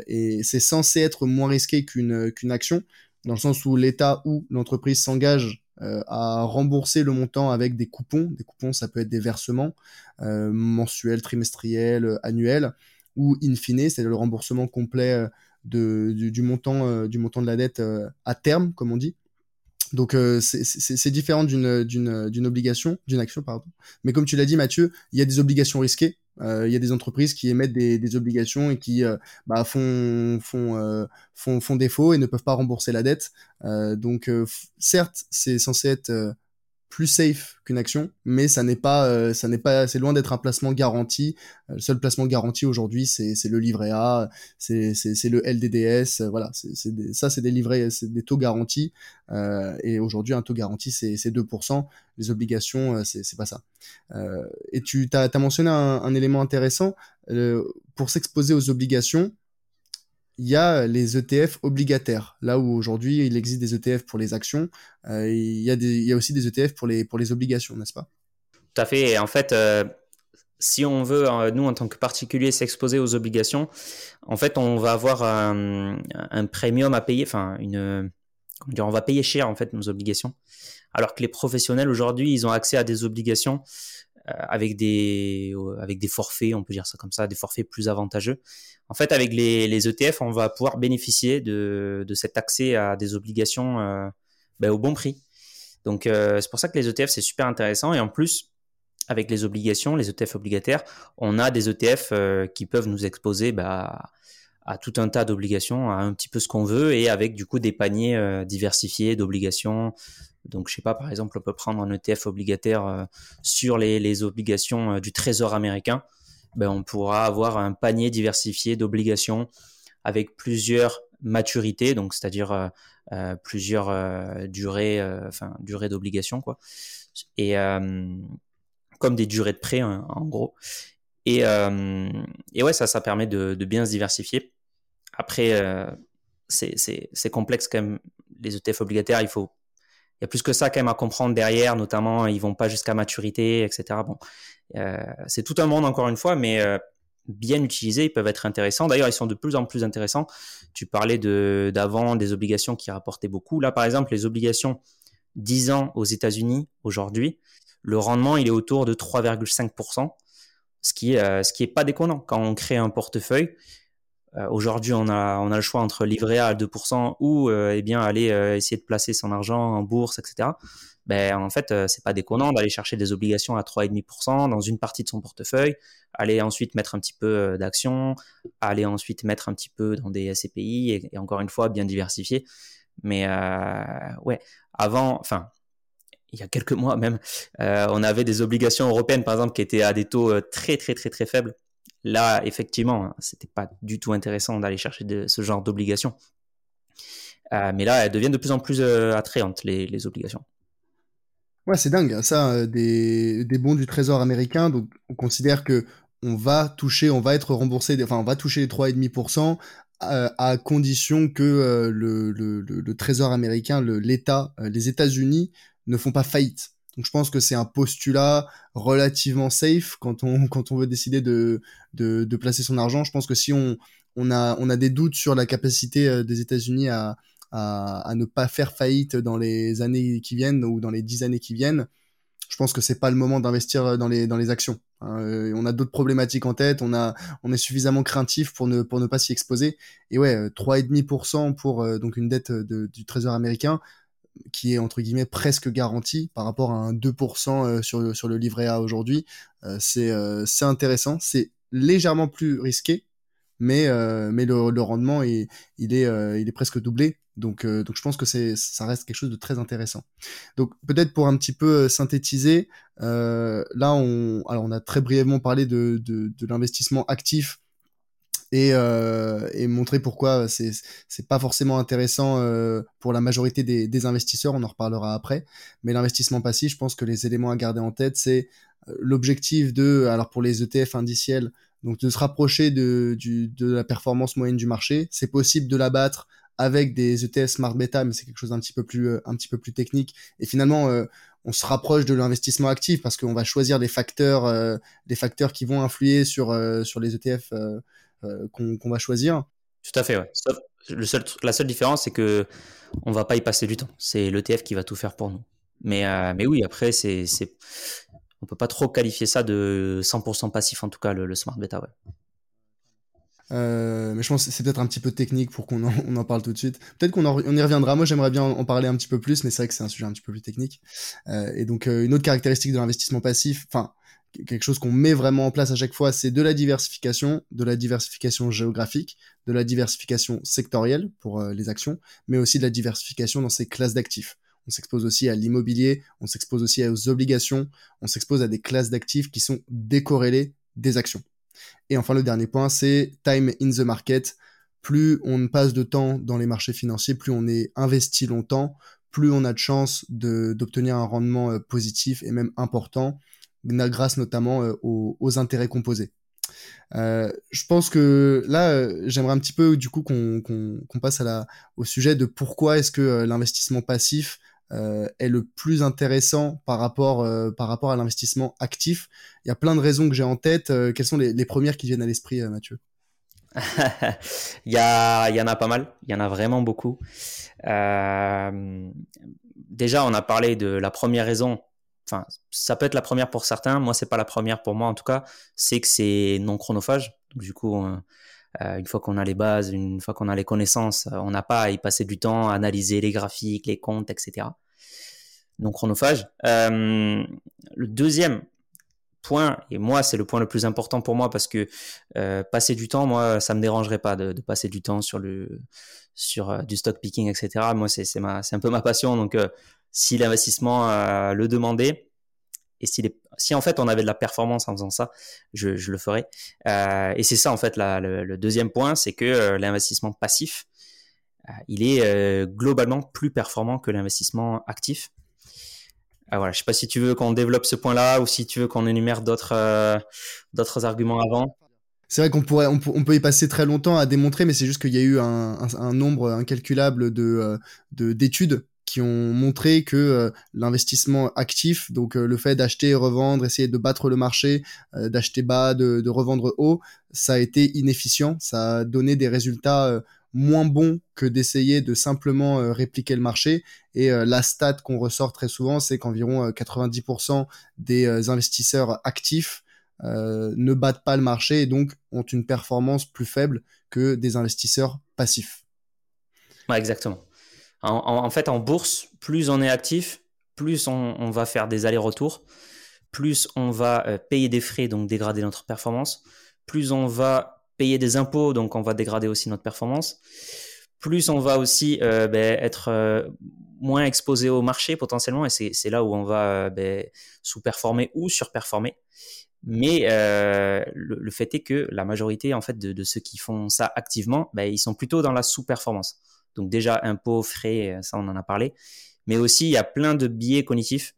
et c'est censé être moins risqué qu'une qu'une action dans le sens où l'État ou l'entreprise s'engage euh, à rembourser le montant avec des coupons. Des coupons, ça peut être des versements euh, mensuels, trimestriels, annuels, ou in fine, c'est le remboursement complet euh, du montant de la dette à terme, comme on dit. Donc c'est différent d'une obligation, d'une action, pardon. Mais comme tu l'as dit, Mathieu, il y a des obligations risquées. Il y a des entreprises qui émettent des, des obligations et qui bah, font, font, font, font défaut et ne peuvent pas rembourser la dette. donc certes, c'est censé être plus safe qu'une action, mais ça n'est pas, euh, ça n'est pas, c'est loin d'être un placement garanti. Euh, le seul placement garanti aujourd'hui, c'est, c'est le livret A, c'est, c'est, c'est le LDDS, euh, voilà, c'est, c'est ça, c'est des livrets, c'est des taux garantis. et aujourd'hui, un taux garanti, c'est, c'est 2%. Les obligations, c'est, c'est pas ça. et tu t'as, as mentionné un, un élément intéressant pour s'exposer aux obligations il y a les ETF obligataires. Là où aujourd'hui il existe des ETF pour les actions, euh, il, y a aussi des ETF pour les, pour les obligations, n'est-ce pas? Tout à fait. Et en fait, euh, si on veut, euh, nous en tant que particulier, s'exposer aux obligations, en fait, on va avoir un, un premium à payer, enfin, une, on va payer cher en fait nos obligations. Alors que les professionnels aujourd'hui, ils ont accès à des obligations avec des avec des forfaits, on peut dire ça comme ça, des forfaits plus avantageux. En fait, avec les, les ETF, on va pouvoir bénéficier de, de cet accès à des obligations euh, ben, au bon prix. Donc euh, c'est pour ça que les ETF c'est super intéressant et en plus avec les obligations, les ETF obligataires, on a des ETF qui peuvent nous exposer bah, à tout un tas d'obligations, à un petit peu ce qu'on veut et avec du coup des paniers diversifiés d'obligations donc, je sais pas, par exemple, on peut prendre un ETF obligataire euh, sur les, obligations euh, du Trésor américain. Ben, on pourra avoir un panier diversifié d'obligations avec plusieurs maturités, donc c'est-à-dire euh, plusieurs durées, enfin durées d'obligation, quoi. Et comme des durées de prêt, hein, en gros. Et, et ouais, ça, ça permet de, de bien se diversifier. Après, c'est complexe quand même. Les ETF obligataires, il faut il y a plus que ça quand même à comprendre derrière, notamment ils vont pas jusqu'à maturité, etc. Bon, euh, c'est tout un monde encore une fois, mais euh, bien utilisés, ils peuvent être intéressants. D'ailleurs, ils sont de plus en plus intéressants. Tu parlais d'avant des obligations qui rapportaient beaucoup. Là, par exemple, les obligations 10 ans aux États-Unis aujourd'hui, le rendement il est autour de 3,5%, ce qui euh, ce qui est pas déconnant quand on crée un portefeuille. Euh, aujourd'hui, on a, on a le choix entre livrer à 2% ou euh, eh bien aller euh, essayer de placer son argent en bourse, etc. Ben, en fait, c'est pas déconnant d'aller chercher des obligations à 3,5% dans une partie de son portefeuille, aller ensuite mettre un petit peu d'actions, aller ensuite mettre un petit peu dans des SCPI et, et encore une fois bien diversifier. Mais ouais, avant, enfin, il y a quelques mois même, on avait des obligations européennes par exemple qui étaient à des taux très très très très faibles Là, effectivement, hein, c'était pas du tout intéressant d'aller chercher ce genre d'obligations. Euh, mais là, elles deviennent de plus en plus euh, attrayantes, les, obligations. Ouais, c'est dingue, hein, ça, euh, des, bons du Trésor américain. Donc, on considère que on va toucher, on va être remboursé, enfin, on va toucher les 3,5% à condition que le, Trésor américain, l'État, les États-Unis ne font pas faillite. Donc je pense que c'est un postulat relativement safe quand on quand on veut décider de de, de placer son argent. Je pense que si on on a on a des doutes sur la capacité euh, des États-Unis à, à, à ne pas faire faillite dans les années qui viennent ou dans les dix années qui viennent, je pense que c'est pas le moment d'investir dans les dans les actions. Hein. Euh, on a d'autres problématiques en tête, on a on est suffisamment craintif pour ne pour ne pas s'y exposer. Et ouais, 3,5% pour euh, donc une dette de, du Trésor américain, qui est entre guillemets presque garanti par rapport à un 2% euh, sur, sur le livret A aujourd'hui. Euh, c'est euh, c'est intéressant, c'est légèrement plus risqué, mais mais le, le rendement est, il est il est presque doublé. Donc donc je pense que c'est ça reste quelque chose de très intéressant. Donc peut-être pour un petit peu synthétiser, là on alors on a très brièvement parlé de de, de l'investissement actif et, euh, et montrer pourquoi c'est c'est pas forcément intéressant euh, pour la majorité des, investisseurs. On en reparlera après. Mais l'investissement passif, je pense que les éléments à garder en tête, c'est euh, l'objectif de, alors pour les ETF indiciels, donc de se rapprocher de, de la performance moyenne du marché. C'est possible de l'abattre avec des ETF smart beta, mais c'est quelque chose d'un petit peu plus un petit peu plus technique. Et finalement, on se rapproche de l'investissement actif parce qu'on va choisir des facteurs, euh, facteurs qui vont influer sur sur les ETF euh, qu'on va choisir. Tout à fait, ouais. le seul, la seule différence, c'est que on va pas y passer du temps. C'est l'ETF qui va tout faire pour nous. Mais, euh, mais oui, après, c'est, c'est, on peut pas trop qualifier ça de 100% passif, en tout cas, le, smart beta, ouais. Euh, mais je pense que c'est peut-être un petit peu technique pour qu'on en, on en parle tout de suite. Peut-être qu'on on y reviendra. Moi, j'aimerais bien en parler un petit peu plus, mais c'est vrai que c'est un sujet un petit peu plus technique. Euh, et donc, une autre caractéristique de l'investissement passif, enfin, quelque chose qu'on met vraiment en place à chaque fois, c'est de la diversification, de la diversification géographique, de la diversification sectorielle pour euh, les actions, mais aussi de la diversification dans ces classes d'actifs. on s'expose aussi à l'immobilier, on s'expose aussi aux obligations, on s'expose à des classes d'actifs qui sont décorrélées des actions. Et enfin, le dernier point, c'est time in the market. Plus on passe de temps dans les marchés financiers, plus on est investi longtemps, plus on a de chances d'obtenir un rendement euh, positif et même important, grâce notamment euh, aux, intérêts composés. Euh, je pense que là, j'aimerais un petit peu du coup qu'on passe à la, au sujet de pourquoi est-ce que l'investissement passif est le plus intéressant par rapport, par rapport à l'investissement actif. Il y a plein de raisons que j'ai en tête. quelles sont les, les, premières qui viennent à l'esprit, Mathieu? Il, y a, il y en a pas mal, il y en a vraiment beaucoup. Euh, déjà, on a parlé de la première raison. Enfin, ça peut être la première pour certains. Moi, c'est pas la première pour moi en tout cas. C'est que c'est non chronophage. Donc, du coup, euh, une fois qu'on a les bases, une fois qu'on a les connaissances, on n'a pas à y passer du temps à analyser les graphiques, les comptes, etc. Non chronophage. Euh, le deuxième, point, et moi c'est le point le plus important pour moi parce que euh, passer du temps, moi ça me dérangerait pas de, passer du temps sur le sur euh, du stock picking, etc. Moi c'est c'est un peu ma passion, donc euh, si l'investissement le demandait et si, en fait on avait de la performance en faisant ça, je, le ferais. et c'est ça en fait le, deuxième point, c'est que l'investissement passif, il est globalement plus performant que l'investissement actif. Voilà, je sais pas si tu veux qu'on développe ce point-là ou si tu veux qu'on énumère d'autres euh, d'autres arguments avant. C'est vrai qu'on pourrait, on, peut y passer très longtemps à démontrer, mais c'est juste qu'il y a eu un, un, nombre incalculable de euh, d'études qui ont montré que euh, l'investissement actif, donc le fait d'acheter et revendre, essayer de battre le marché, d'acheter bas, de, de, revendre haut, ça a été inefficient, ça a donné des résultats moins bon que d'essayer de simplement euh, répliquer le marché. Et euh, la stat qu'on ressort très souvent, c'est qu'environ 90% euh, des investisseurs actifs ne battent pas le marché et donc ont une performance plus faible que des investisseurs passifs. Ouais, exactement. En, fait, en bourse, plus on est actif, plus on, va faire des allers-retours, plus on va payer des frais, donc dégrader notre performance, plus on va payer des impôts, donc on va dégrader aussi notre performance. Plus on va aussi euh, ben, être euh, moins exposé au marché potentiellement, et c'est là où on va euh, ben, sous-performer ou surperformer. Mais le, fait est que la majorité en fait de, ceux qui font ça activement, ben, ils sont plutôt dans la sous-performance. Donc déjà impôts, frais, ça on en a parlé. Mais aussi il y a plein de biais cognitifs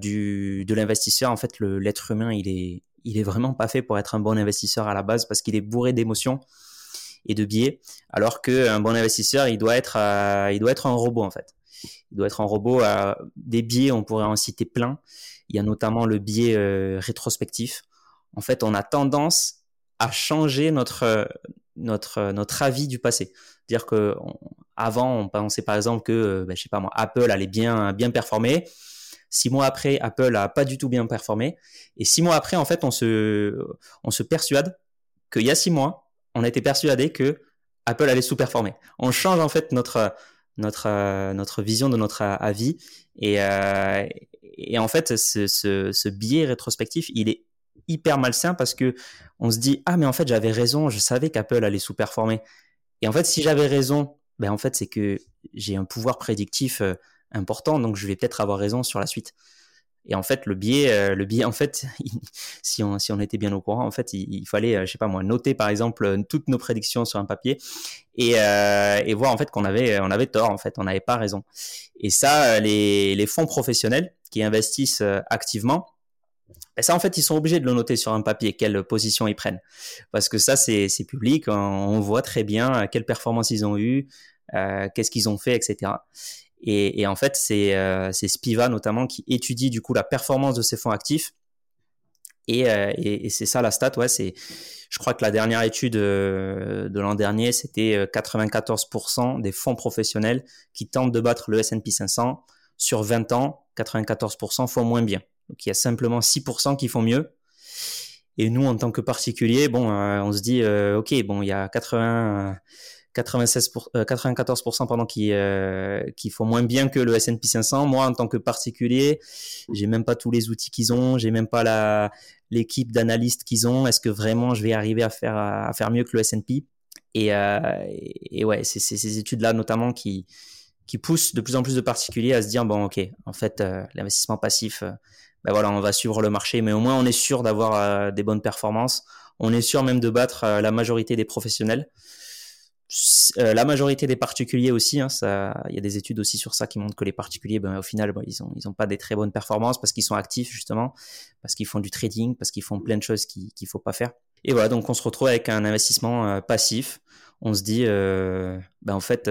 du, de l'investisseur. En fait, l'être humain il est vraiment pas fait pour être un bon investisseur à la base parce qu'il est bourré d'émotions et de biais, alors qu'un bon investisseur, il doit être, euh, il doit être un robot en fait. Il doit être un robot. Euh, des biais, on pourrait en citer plein. Il y a notamment le biais euh, rétrospectif. En fait, on a tendance à changer notre avis du passé. Dire que avant, on pensait par exemple que, ben, je sais pas moi, Apple allait bien bien performer. Six mois après, Apple a pas du tout bien performé. Et six mois après, en fait, on se, on se persuade qu'il y a six mois, on été persuadé que Apple allait sous-performer. On change en fait notre, notre, notre vision de notre avis. Et, euh, et en fait, ce, ce, ce biais rétrospectif, il est hyper malsain parce que on se dit ah mais en fait j'avais raison, je savais qu'Apple allait sous-performer. Et en fait, si j'avais raison, ben en fait c'est que j'ai un pouvoir prédictif euh, important, donc je vais peut-être avoir raison sur la suite. Et en fait, le biais, euh, le biais, en fait, si on si on était bien au courant, en fait, il, fallait, euh, je sais pas moi, noter par exemple euh, toutes nos prédictions sur un papier et, et voir en fait qu'on avait on avait tort, en fait, on n'avait pas raison. Et ça, les les fonds professionnels qui investissent activement, ben ça en fait ils sont obligés de le noter sur un papier quelle position ils prennent parce que ça c'est public, on, voit très bien quelle performance ils ont eu, qu'est-ce qu'ils ont fait, etc. Et, en fait, euh, c'est Spiva notamment qui étudie du coup la performance de ces fonds actifs. Et, euh, c'est ça la stat, je crois que la dernière étude euh, de l'an dernier, c'était 94% des fonds professionnels qui tentent de battre le S&P 500 sur 20 ans. 94% font moins bien. Donc il y a simplement 6% qui font mieux. Et nous, en tant que particulier, bon, on se dit, ok, bon, il y a 80 96 pour, 94% euh, pendant qui euh, font moins bien que le S&P 500. Moi, en tant que particulier, j'ai même pas tous les outils qu'ils ont, j'ai même pas l'équipe d'analystes qu'ils ont. Est-ce que vraiment je vais arriver à faire à faire mieux que le S&P et, euh, ouais, c'est ces études là notamment qui qui pousse de plus en plus de particuliers à se dire bon ok, en fait l'investissement passif, ben voilà, on va suivre le marché, mais au moins on est sûr d'avoir des bonnes performances, on est sûr même de battre la majorité des professionnels. Euh, la majorité des particuliers aussi, hein, il y a des études aussi sur ça qui montrent que les particuliers, ben, au final, ils n'ont ils ont pas des très bonnes performances parce qu'ils sont actifs justement, parce qu'ils font du trading, parce qu'ils font plein de choses qu'il ne faut pas faire. Et voilà, donc on se retrouve avec un investissement euh, passif. On se dit, euh, ben, en fait,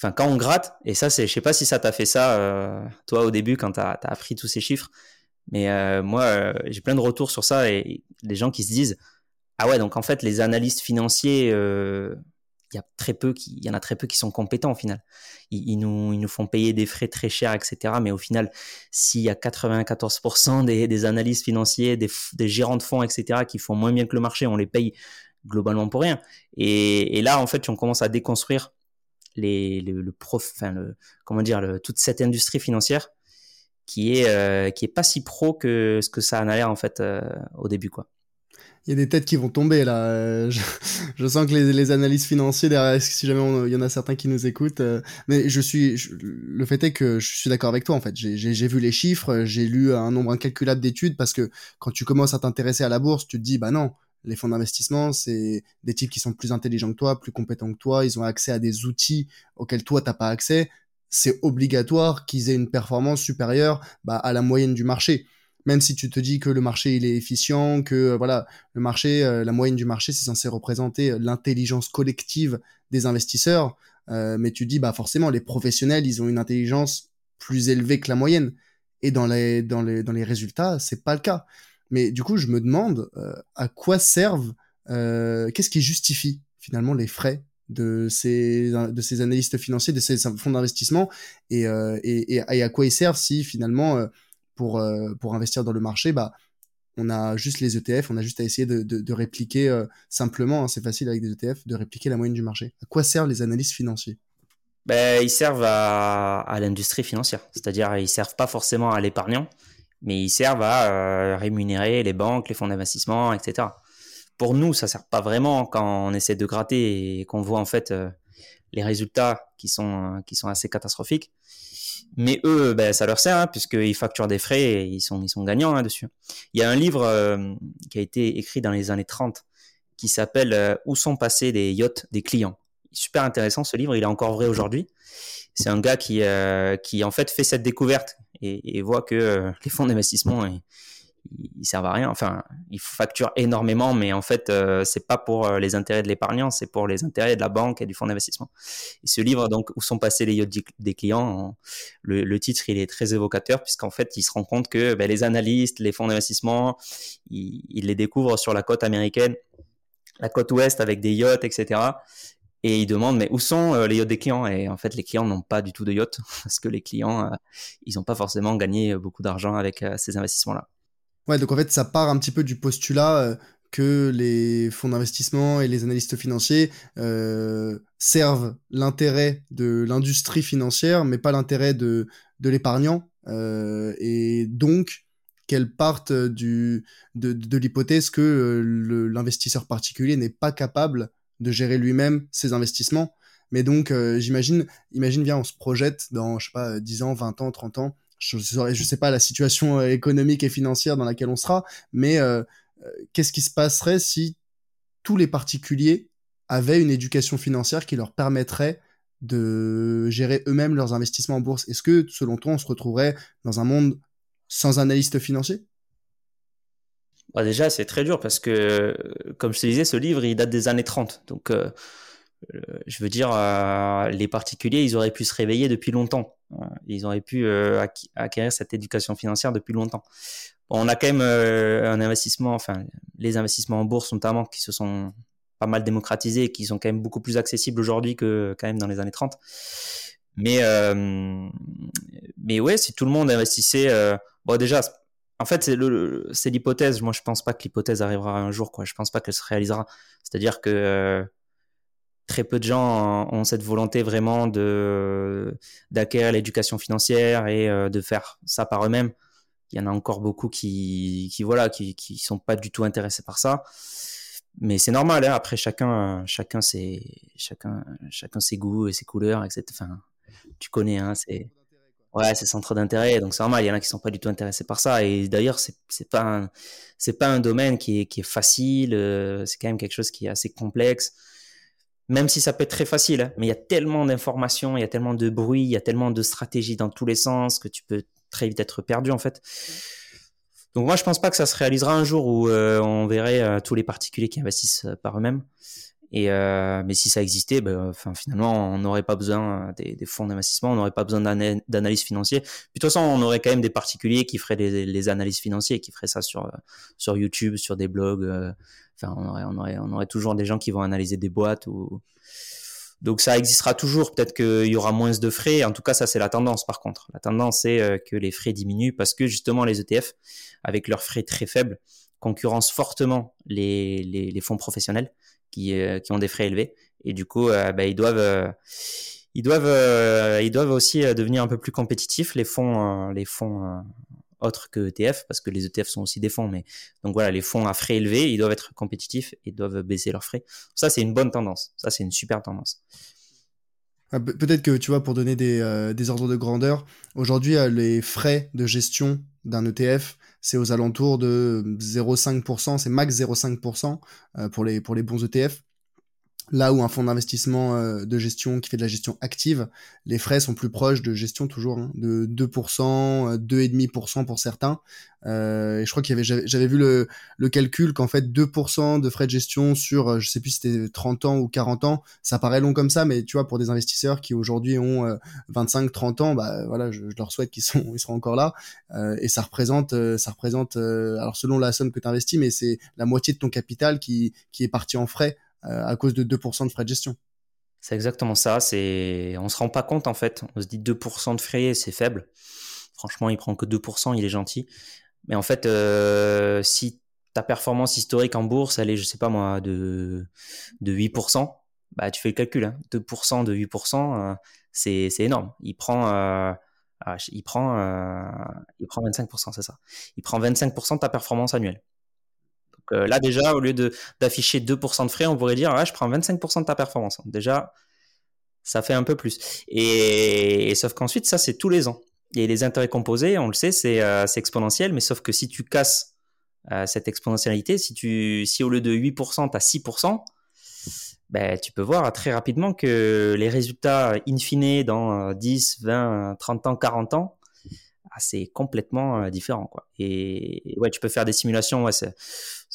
enfin quand on gratte, et ça, c'est, je sais pas si ça t'a fait ça toi au début quand tu as, appris tous ces chiffres, mais moi, j'ai plein de retours sur ça et des gens qui se disent, ah ouais, donc en fait, les analystes financiers il y a très peu qui, il y en a très peu qui sont compétents au final. Ils, nous, ils nous font payer des frais très chers, etc. Mais au final, s'il y a 94% des, des analystes financiers, des, des, gérants de fonds, etc., qui font moins bien que le marché, on les paye globalement pour rien. Et, et là, en fait, on commence à déconstruire les, le, prof, enfin, le, comment dire, toute cette industrie financière qui est, euh, qui est pas si pro que ce que ça en a l'air, en fait, euh, au début, quoi il y a des têtes qui vont tomber là. Euh, je, sens que les, les, analystes financiers derrière, si jamais il y en a certains qui nous écoutent, mais je suis, le fait est que je suis d'accord avec toi en fait. J'ai vu les chiffres, j'ai lu un nombre incalculable d'études parce que quand tu commences à t'intéresser à la bourse, tu te dis bah non, les fonds d'investissement c'est des types qui sont plus intelligents que toi, plus compétents que toi, ils ont accès à des outils auxquels toi t'as pas accès. C'est obligatoire qu'ils aient une performance supérieure bah, à la moyenne du marché même si tu te dis que le marché il est efficient, que euh, voilà, le marché, euh, la moyenne du marché, c'est censé représenter euh, l'intelligence collective des investisseurs, mais tu dis bah forcément les professionnels, ils ont une intelligence plus élevée que la moyenne, et dans les dans les dans les résultats, c'est pas le cas. Mais du coup, je me demande à quoi servent, qu'est-ce qui justifie finalement les frais de ces de ces analystes financiers, de ces fonds d'investissement, et, et, et, à quoi ils servent si finalement pour, euh, pour investir dans le marché, bah, on a juste les ETF, on a juste à essayer de, de, répliquer euh, simplement, hein, c'est facile avec des ETF, de répliquer la moyenne du marché. À quoi servent les analystes financiers? Ben, Ils servent à, à l'industrie financière, c'est-à-dire ils servent pas forcément à l'épargnant, mais ils servent à euh, rémunérer les banques, les fonds d'investissement, etc. Pour nous, ça sert pas vraiment quand on essaie de gratter et qu'on voit en fait les résultats qui sont, qui sont assez catastrophiques. Mais eux, ben, ça leur sert, hein, puisqu'ils facturent des frais et ils sont, ils sont gagnants hein, dessus. Il y a un livre euh, qui a été écrit dans les années 30 qui s'appelle euh, Où sont passés les yachts des clients? Super intéressant ce livre, il est encore vrai aujourd'hui. C'est un gars qui, euh, qui en fait fait cette découverte et, et voit que les fonds d'investissement, ils servent à rien. Enfin, ils facturent énormément, mais en fait, euh, c'est pas pour euh, les intérêts de l'épargnant, c'est pour les intérêts de la banque et du fonds d'investissement. Et ce livre, donc, où sont passés les yachts des clients, le, titre, il est très évocateur puisqu'en fait, il se rend compte que ben, les analystes, les fonds d'investissement, ils, les découvrent sur la côte américaine, la côte ouest avec des yachts, etc. Et ils demandent mais où sont euh, les yachts des clients? Et en fait, les clients n'ont pas du tout de yachts parce que les clients, ils n'ont pas forcément gagné beaucoup d'argent avec ces investissements-là. Ouais, donc en fait, ça part un petit peu du postulat euh, que les fonds d'investissement et les analystes financiers euh, servent l'intérêt de l'industrie financière, mais pas l'intérêt de, de l'épargnant. Euh, et donc, qu'elles partent du, de l'hypothèse que l'investisseur particulier n'est pas capable de gérer lui-même ses investissements. Mais donc, j'imagine, imagine bien, on se projette dans, je sais pas, 10 ans, 20 ans, 30 ans, je ne sais pas la situation euh, économique et financière dans laquelle on sera, mais euh, euh, qu'est-ce qui se passerait si tous les particuliers avaient une éducation financière qui leur permettrait de gérer eux-mêmes leurs investissements en bourse? Est-ce que, selon toi, on se retrouverait dans un monde sans analyste financier bah déjà, c'est très dur parce que, comme je te disais, ce livre, il date des années 30. Donc, je veux dire, les particuliers, ils auraient pu se réveiller depuis longtemps. Ils auraient pu euh, acquérir cette éducation financière depuis longtemps. on a quand même euh, un investissement, enfin les investissements en bourse notamment, qui se sont pas mal démocratisés et qui sont quand même beaucoup plus accessibles aujourd'hui que quand même dans les années 30. Mais euh, mais ouais, si tout le monde investissait, bon déjà, en fait c'est l'hypothèse. Moi je pense pas que l'hypothèse arrivera un jour quoi. Je pense pas qu'elle se réalisera. C'est-à-dire que très peu de gens ont cette volonté vraiment d'acquérir l'éducation financière et euh, de faire ça par eux-mêmes. Il y en a encore beaucoup qui, qui voilà, qui, sont pas du tout intéressés par ça. Mais c'est normal. Hein. Après, chacun, chacun ses, chacun, chacun ses goûts et ses couleurs, etc. Enfin, tu connais, hein, ouais, c'est centre d'intérêt, donc c'est normal. Il y en a qui sont pas du tout intéressés par ça. Et d'ailleurs, c'est c'est pas un domaine qui est facile. Euh, c'est quand même quelque chose qui est assez complexe. Même si ça peut être très facile, hein, mais il y a tellement d'informations, il y a tellement de bruit, il y a tellement de stratégies dans tous les sens que tu peux très vite être perdu en fait. Donc moi, je pense pas que ça se réalisera un jour où euh, on verrait euh, tous les particuliers qui investissent par eux-mêmes. Et mais si ça existait, ben, enfin finalement, on n'aurait pas besoin des, fonds d'investissement, on n'aurait pas besoin d'analyse financière. Puis de toute façon, on aurait quand même des particuliers qui feraient les, analyses financières, qui feraient ça sur YouTube, sur des blogs. Enfin, on aurait, on aurait on aurait toujours des gens qui vont analyser des boîtes ou donc ça existera toujours. Peut-être qu'il y aura moins de frais. En tout cas, ça c'est la tendance. Par contre, la tendance c'est euh, que les frais diminuent parce que justement les ETF, avec leurs frais très faibles, concurrencent fortement les, les, les fonds professionnels qui, euh, qui ont des frais élevés. Et du coup, euh, bah, ils doivent ils doivent ils doivent aussi devenir un peu plus compétitifs les fonds les fonds autres que ETF, parce que les ETF sont aussi des fonds, mais donc voilà, les fonds à frais élevés, ils doivent être compétitifs et doivent baisser leurs frais. Ça, c'est une bonne tendance. Ça, c'est une super tendance. Ah, peut-être que tu vois, pour donner des, euh, des ordres de grandeur, aujourd'hui, euh, les frais de gestion d'un ETF, c'est aux alentours de 0,5%, c'est max 0,5% euh, pour les, pour les bons ETF. Là où un fonds d'investissement euh, de gestion qui fait de la gestion active, les frais sont plus proches de gestion toujours, hein, de 2%, 2,5% euh, pour certains. Euh, et je crois qu'il y avait, j'avais vu le, le calcul qu'en fait 2% de frais de gestion sur, je sais plus si c'était 30 ans ou 40 ans, ça paraît long comme ça, mais tu vois pour des investisseurs qui aujourd'hui ont 25, 30 ans, bah voilà, je, leur souhaite qu'ils sont, ils seront encore là. et ça représente, ça représente, alors selon la somme que tu investis, mais c'est la moitié de ton capital qui, qui est parti en frais euh, à cause de 2% de frais de gestion. C'est exactement ça. C'est, on se rend pas compte en fait. On se dit 2% de frais, c'est faible. Franchement, il prend que 2%, il est gentil. Mais en fait, euh, si ta performance historique en bourse, elle est, je sais pas moi, de, de 8%, bah, tu fais le calcul. Hein. 2% de 8%, euh, c'est, c'est énorme. Il prend, euh, ah, il prend, euh, il prend 25%, c'est ça. Il prend 25% de ta performance annuelle. Euh, là, déjà, au lieu d'afficher 2% de frais, on pourrait dire, je prends 25% de ta performance. Déjà, ça fait un peu plus. Et, sauf qu'ensuite, ça, c'est tous les ans. Et les intérêts composés, on le sait, c'est euh, exponentiel, mais sauf que si tu casses euh, cette exponentialité, si, tu, si au lieu de 8%, tu as 6%, ben, tu peux voir très rapidement que les résultats in fine dans 10, 20, 30 ans, 40 ans, ah, c'est complètement différent. Et, ouais, tu peux faire des simulations,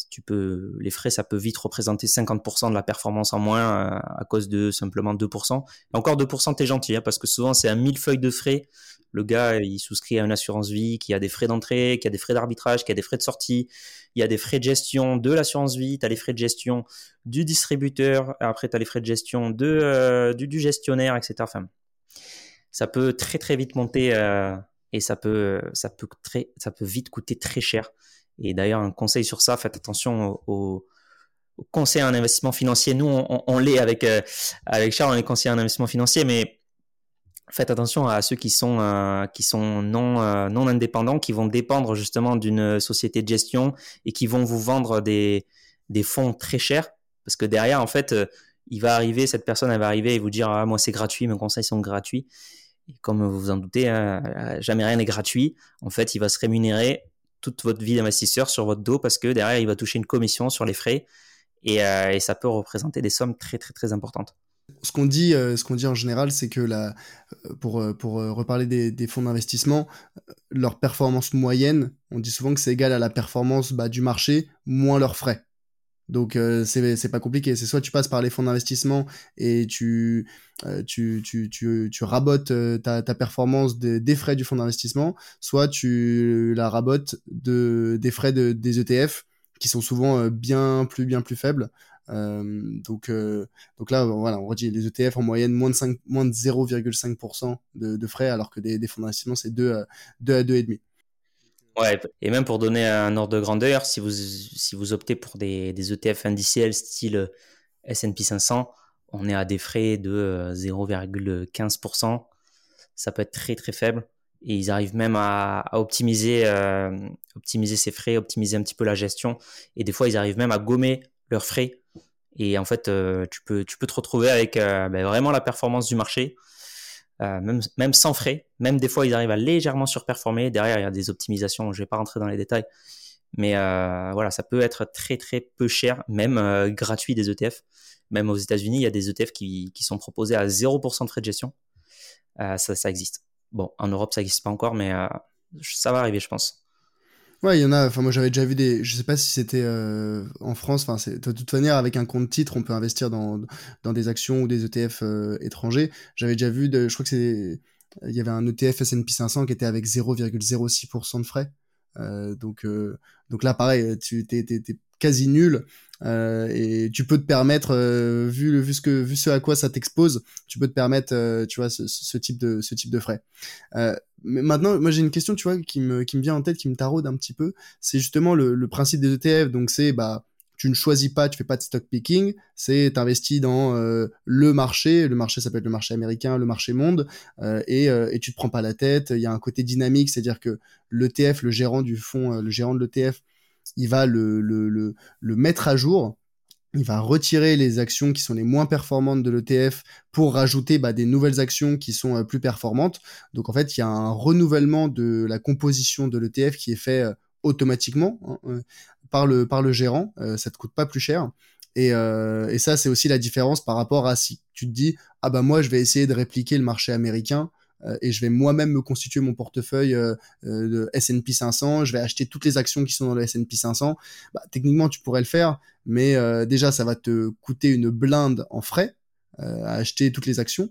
tu peux, les frais, ça peut vite représenter 50% de la performance en moins euh, à cause de simplement 2%. Et encore 2%, t'es gentil, hein, parce que souvent c'est un mille feuilles de frais. Le gars, il souscrit à une assurance vie qui a des frais d'entrée, qui a des frais d'arbitrage, qui a des frais de sortie. Il y a des frais de gestion de l'assurance vie, tu as les frais de gestion du distributeur, après tu as les frais de gestion de, euh, du, gestionnaire, etc. Ça peut très très vite monter euh, et ça peut, ça, très, ça peut vite coûter très cher. Et d'ailleurs, un conseil sur ça, faites attention au, au conseil en investissement financier. Nous, on, on, l'est avec, euh, avec Charles, on est conseiller en investissement financier, mais faites attention à ceux qui sont, euh, qui sont non, euh, non indépendants, qui vont dépendre justement d'une société de gestion et qui vont vous vendre des, des fonds très chers. Parce que derrière, en fait, il va arriver, cette personne, elle va arriver et vous dire, ah, moi, c'est gratuit, mes conseils sont gratuits. Et comme vous vous en doutez, hein, jamais rien n'est gratuit. En fait, il va se rémunérer toute votre vie d'investisseur sur votre dos parce que derrière, il va toucher une commission sur les frais et, euh, ça peut représenter des sommes très, très, très importantes. Ce qu'on dit, euh, dit en général, c'est que la, euh, pour, pour reparler des, fonds d'investissement, leur performance moyenne, on dit souvent que c'est égal à la performance bah, du marché moins leurs frais. Donc euh, c'est pas compliqué, c'est soit tu passes par les fonds d'investissement et tu, euh, tu, tu, tu, tu, rabotes euh, ta, ta performance des frais du fonds d'investissement, soit tu la rabotes de, des frais de, des ETF qui sont souvent bien plus bien plus faibles. donc, donc là, voilà, on redit les ETF en moyenne moins de, 5, moins de 0,5% de, de frais, alors que des, des fonds d'investissement, c'est 2, 2 à 2,5%. Ouais, et même pour donner un ordre de grandeur, si vous, si vous optez pour des, des ETF indiciels style euh, S&P 500, on est à des frais de 0,15%. Euh, Ça peut être très très faible. Et ils arrivent même à, à optimiser, euh, optimiser ces frais, optimiser un petit peu la gestion. Et des fois, ils arrivent même à gommer leurs frais. Et en fait, tu, peux, tu peux te retrouver avec ben, vraiment la performance du marché même, même sans frais. Même des fois, ils arrivent à légèrement surperformer. Derrière, il y a des optimisations. Je vais pas rentrer dans les détails. Mais voilà, ça peut être très très peu cher, même gratuit des ETF. Même aux États-Unis, il y a des ETF qui, sont proposés à 0% de frais de gestion. ça existe. Bon, en Europe, ça n'existe pas encore, mais ça va arriver, je pense. Ouais, il y en a. Enfin, moi, j'avais déjà vu des. Je sais pas si c'était euh, en France. Enfin, de toute manière, avec un compte titre, on peut investir dans, dans des actions ou des ETF euh, étrangers. J'avais déjà vu. De, je crois que c'est. Il y avait un ETF S&P 500 qui était avec 0,06% de frais. Euh, donc, euh, donc là, pareil, tu t'es, quasi nul. Euh, et tu peux te permettre, euh, vu, vu, ce que, vu ce à quoi ça t'expose, tu peux te permettre, euh, tu vois, ce, ce, type de, ce type de frais. mais maintenant, moi j'ai une question, tu vois, qui me, qui me vient en tête, qui me taraude un petit peu. C'est justement le, le, principe des ETF. Donc c'est, bah, tu ne choisis pas, tu fais pas de stock picking, c'est t'investis dans le marché, le marché ça peut être le marché américain, le marché monde, et, et tu te prends pas la tête. Il y a un côté dynamique, c'est-à-dire que l'ETF, le gérant du fonds, le gérant de l'ETF il va le, le, le, mettre à jour il va retirer les actions qui sont les moins performantes de l'ETF pour rajouter bah, des nouvelles actions qui sont euh, plus performantes. Donc en fait, il y a un renouvellement de la composition de l'ETF qui est fait euh, automatiquement hein, euh, par, le, par le gérant. ça te coûte pas plus cher. Et, et ça, c'est aussi la différence par rapport à si tu te dis ah bah moi je vais essayer de répliquer le marché américain. Euh, et je vais moi-même me constituer mon portefeuille euh, euh, de S&P 500. Je vais acheter toutes les actions qui sont dans le S&P 500. Bah, techniquement, tu pourrais le faire, mais déjà, ça va te coûter une blinde en frais à acheter toutes les actions.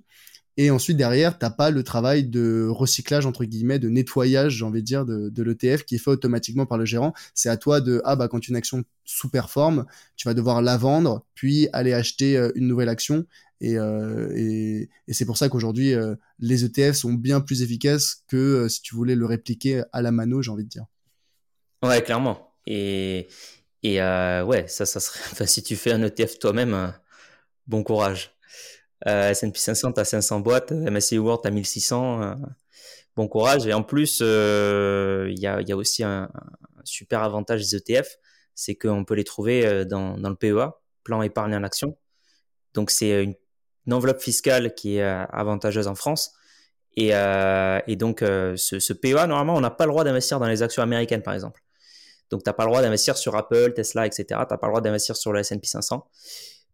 Et ensuite, derrière, t'as pas le travail de recyclage, entre guillemets, de nettoyage, j'ai envie de dire, de, de l'ETF qui est fait automatiquement par le gérant. C'est à toi de, ah bah, quand une action sous-performe, tu vas devoir la vendre, puis aller acheter une nouvelle action. Euh, et, c'est pour ça qu'aujourd'hui, euh, les ETF sont bien plus efficaces que euh, si tu voulais le répliquer à la mano, j'ai envie de dire. Ouais, clairement. Et, et ouais, ça, ça serait. Enfin, si tu fais un ETF toi-même, bon courage. S&P 500, t'as 500 boîtes, MSCI World, t'as 1600. bon courage. Et en plus, il y a, y, a, aussi un, super avantage des ETF, c'est qu'on peut les trouver dans, dans le PEA, plan épargne en action. Donc c'est une une enveloppe fiscale qui est euh, avantageuse en France. Et, euh, donc, euh, ce, PEA, normalement, on n'a pas le droit d'investir dans les actions américaines, par exemple. Donc, tu n'as pas le droit d'investir sur Apple, Tesla, etc. Tu n'as pas le droit d'investir sur le S&P 500.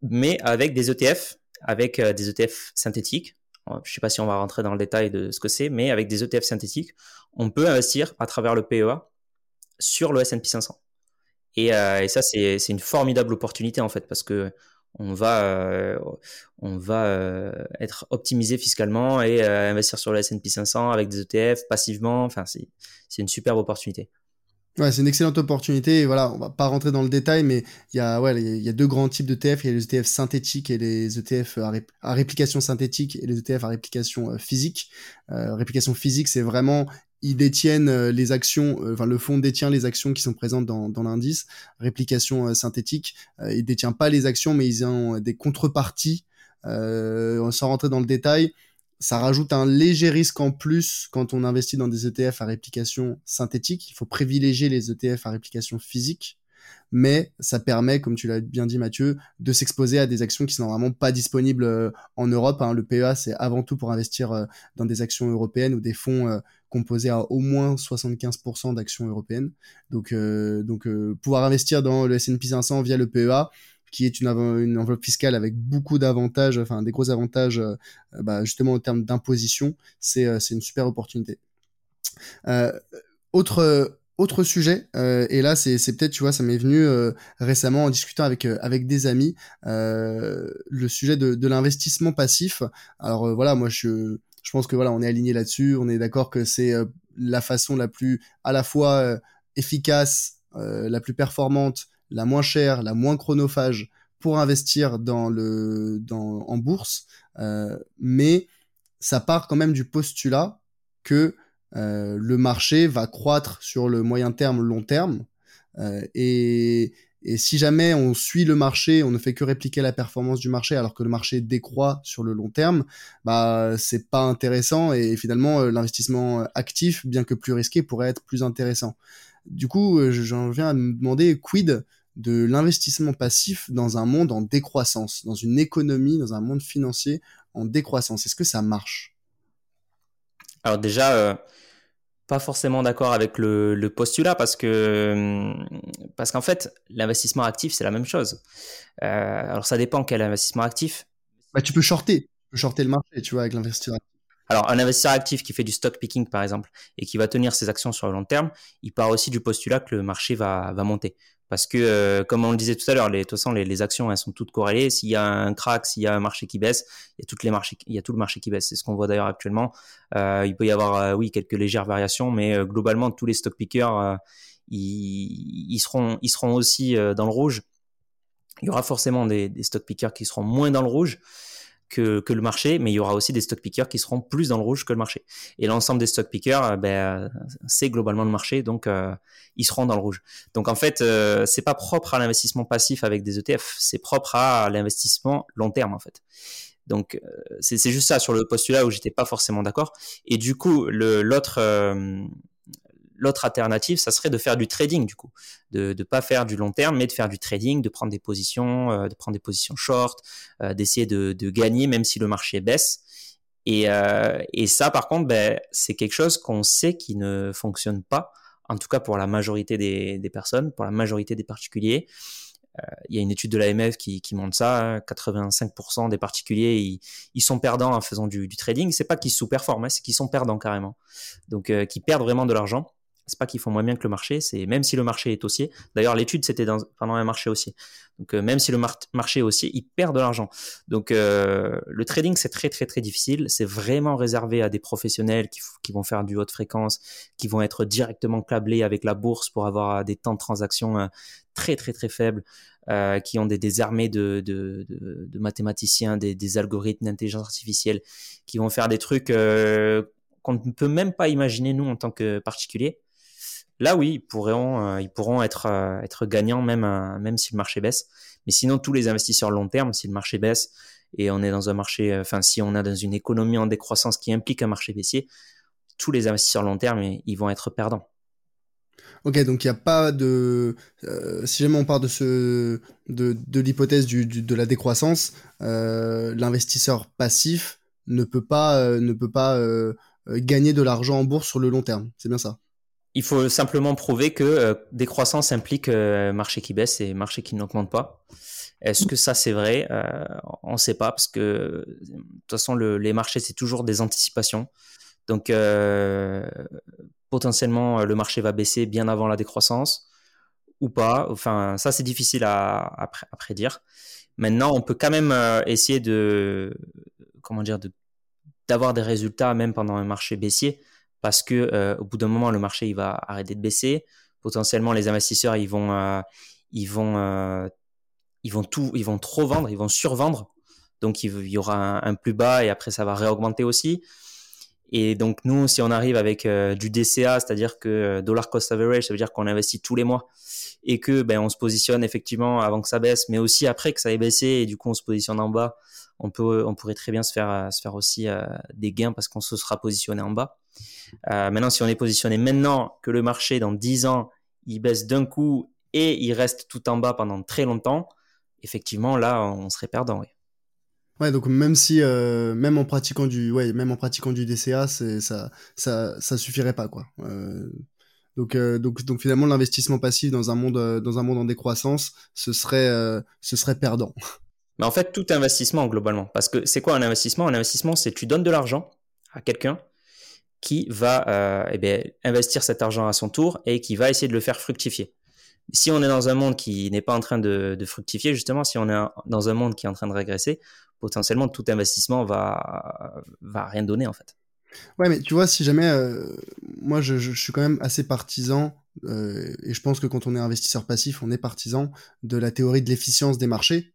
Mais avec des ETF, avec des ETF synthétiques, je ne sais pas si on va rentrer dans le détail de ce que c'est, mais avec des ETF synthétiques, on peut investir à travers le PEA sur le S&P 500. Et, et ça, c'est une formidable opportunité, en fait, parce que on va, euh, on va euh, être optimisé fiscalement et euh, investir sur le S&P 500 avec des ETF passivement. Enfin, c'est une superbe opportunité. Ouais, c'est une excellente opportunité. voilà, on va pas rentrer dans le détail, mais il y a, ouais, y a deux grands types d'ETF. Il y a les ETF synthétiques et les ETF à, réplication synthétique et les ETF à réplication physique. réplication physique, c'est vraiment ils détiennent euh, les actions, euh, enfin le fonds détient les actions qui sont présentes dans, l'indice. Réplication euh, synthétique, il détient pas les actions, mais ils ont des contreparties. Euh, sans rentrer dans le détail, ça rajoute un léger risque en plus quand on investit dans des ETF à réplication synthétique. Il faut privilégier les ETF à réplication physique mais ça permet, comme tu l'as bien dit Mathieu, de s'exposer à des actions qui sont vraiment pas disponibles euh, en Europe. Hein. Le PEA, c'est avant tout pour investir euh, dans des actions européennes ou des fonds euh, composés à au moins 75% d'actions européennes. Donc, donc pouvoir investir dans le S&P 500 via le PEA, qui est une, une enveloppe fiscale avec beaucoup d'avantages, enfin des gros avantages, bah, justement en termes d'imposition, c'est une super opportunité. autre autre sujet, euh, et là c'est peut-être, tu vois, ça m'est venu euh, récemment en discutant avec, euh, avec des amis, le sujet de, de l'investissement passif. Alors voilà, moi je, je pense que voilà, on est aligné là-dessus, on est d'accord que c'est la façon la plus à la fois efficace, la plus performante, la moins chère, la moins chronophage pour investir dans le, dans, en bourse, mais ça part quand même du postulat que euh, le marché va croître sur le moyen terme, long terme. Euh, et, et, si jamais on suit le marché, on ne fait que répliquer la performance du marché alors que le marché décroît sur le long terme, bah c'est pas intéressant et finalement euh, l'investissement actif, bien que plus risqué, pourrait être plus intéressant. Du coup, j'en viens à me demander quid de l'investissement passif dans un monde en décroissance, dans une économie, dans un monde financier en décroissance? Est-ce que ça marche? Alors déjà, pas forcément d'accord avec le, postulat parce que parce qu'en fait, l'investissement actif c'est la même chose. alors ça dépend quel investissement actif. Bah, tu peux shorter, tu peux shorter le marché, tu vois, avec l'investisseur actif. Alors, un investisseur actif qui fait du stock picking, par exemple, et qui va tenir ses actions sur le long terme, il part aussi du postulat que le marché va, va monter. Parce que, euh, comme on le disait tout à l'heure, les, de toute façon, les, les, actions, elles sont toutes corrélées. S'il y a un crack, s'il y a un marché qui baisse, il y a, toutes les marchés, il y a tout le marché qui baisse. C'est ce qu'on voit d'ailleurs actuellement. Euh, il peut y avoir, euh, oui, quelques légères variations, mais euh, globalement, tous les stock pickers, euh, ils, ils, seront, ils seront aussi dans le rouge. Il y aura forcément des, des stock pickers qui seront moins dans le rouge que, le marché, mais il y aura aussi des stock pickers qui seront plus dans le rouge que le marché. Et l'ensemble des stock pickers, euh, ben, c'est globalement le marché, donc euh, ils seront dans le rouge. Donc en fait, euh, c'est pas propre à l'investissement passif avec des ETF, c'est propre à l'investissement long terme en fait. Donc euh, c'est juste ça sur le postulat où j'étais pas forcément d'accord. Et du coup, l'autre L'autre alternative, ça serait de faire du trading du coup, de ne pas faire du long terme, mais de faire du trading, de prendre des positions, euh, de prendre des positions short, euh, d'essayer de, de, gagner même si le marché baisse. Et, euh, et ça, par contre, ben, c'est quelque chose qu'on sait qui ne fonctionne pas, en tout cas pour la majorité des, des personnes, pour la majorité des particuliers. Euh, il y a une étude de l'AMF qui, qui montre ça. 85% hein, des particuliers, ils, ils, sont perdants en faisant du, du trading. C'est pas qu'ils sous-performent, hein, c'est qu'ils sont perdants carrément. Donc, euh, qui perdent vraiment de l'argent c'est pas qu'ils font moins bien que le marché, c'est même si le marché est haussier. D'ailleurs, l'étude c'était pendant un marché haussier. Donc euh, même si le marché est haussier, ils perdent de l'argent. Donc euh, le trading c'est très très très difficile. C'est vraiment réservé à des professionnels qui, vont faire du haute fréquence, qui vont être directement câblés avec la bourse pour avoir des temps de transaction euh, très très très faibles. Euh, qui ont des, armées de, mathématiciens, des, algorithmes d'intelligence artificielle, qui vont faire des trucs euh, qu'on ne peut même pas imaginer nous en tant que particuliers. Là, oui, ils pourront, euh, euh, être gagnants même, euh, même si le marché baisse. Mais sinon, tous les investisseurs long terme, si le marché baisse et on est dans un marché, enfin, si on est dans une économie en décroissance qui implique un marché baissier, tous les investisseurs long terme, ils vont être perdants. Ok, donc il n'y a pas de. si jamais on part de, l'hypothèse de la décroissance, l'investisseur passif ne peut pas gagner de l'argent en bourse sur le long terme. C'est bien ça? Il faut simplement prouver que euh, décroissance implique euh, marché qui baisse et marché qui n'augmente pas. Est-ce que ça c'est vrai? Euh, On ne sait pas parce que de toute façon le, les marchés c'est toujours des anticipations. Donc potentiellement le marché va baisser bien avant la décroissance ou pas. Enfin ça c'est difficile à, prédire. Maintenant on peut quand même essayer de comment dire d'avoir des résultats même pendant un marché baissier parce que euh, au bout d'un moment le marché il va arrêter de baisser. Potentiellement les investisseurs ils vont euh, ils vont euh, ils vont tout ils vont trop vendre ils vont survendre. Donc il, y aura un, un, plus bas et après ça va réaugmenter aussi. Et donc nous si on arrive avec euh, du DCA c'est-à-dire que dollar cost average ça veut dire qu'on investit tous les mois et que ben on se positionne effectivement avant que ça baisse mais aussi après que ça ait baissé et du coup on se positionne en bas on peut on pourrait très bien se faire se faire aussi des gains parce qu'on se sera positionné en bas euh, maintenant, si on est positionné maintenant que le marché dans 10 ans, il baisse d'un coup et il reste tout en bas pendant très longtemps, effectivement, là, on serait perdant. Oui. Ouais, donc même si, euh, même en pratiquant du, ouais, même en pratiquant du DCA, ça, ça, ça suffirait pas quoi. Euh, donc, euh, donc, donc finalement, l'investissement passif dans un monde, euh, dans un monde en décroissance, ce serait, euh, ce serait perdant. Mais en fait, tout investissement globalement, parce que c'est quoi un investissement? Un investissement, c'est tu donnes de l'argent à quelqu'un qui va euh, eh bien, investir cet argent à son tour et qui va essayer de le faire fructifier. Si on est dans un monde qui n'est pas en train de, fructifier, justement, si on est dans un monde qui est en train de régresser, potentiellement tout investissement va, va rien donner en fait. Ouais, mais tu vois, si jamais, euh, moi je, suis quand même assez partisan, euh, et je pense que quand on est investisseur passif, on est partisan de la théorie de l'efficience des marchés,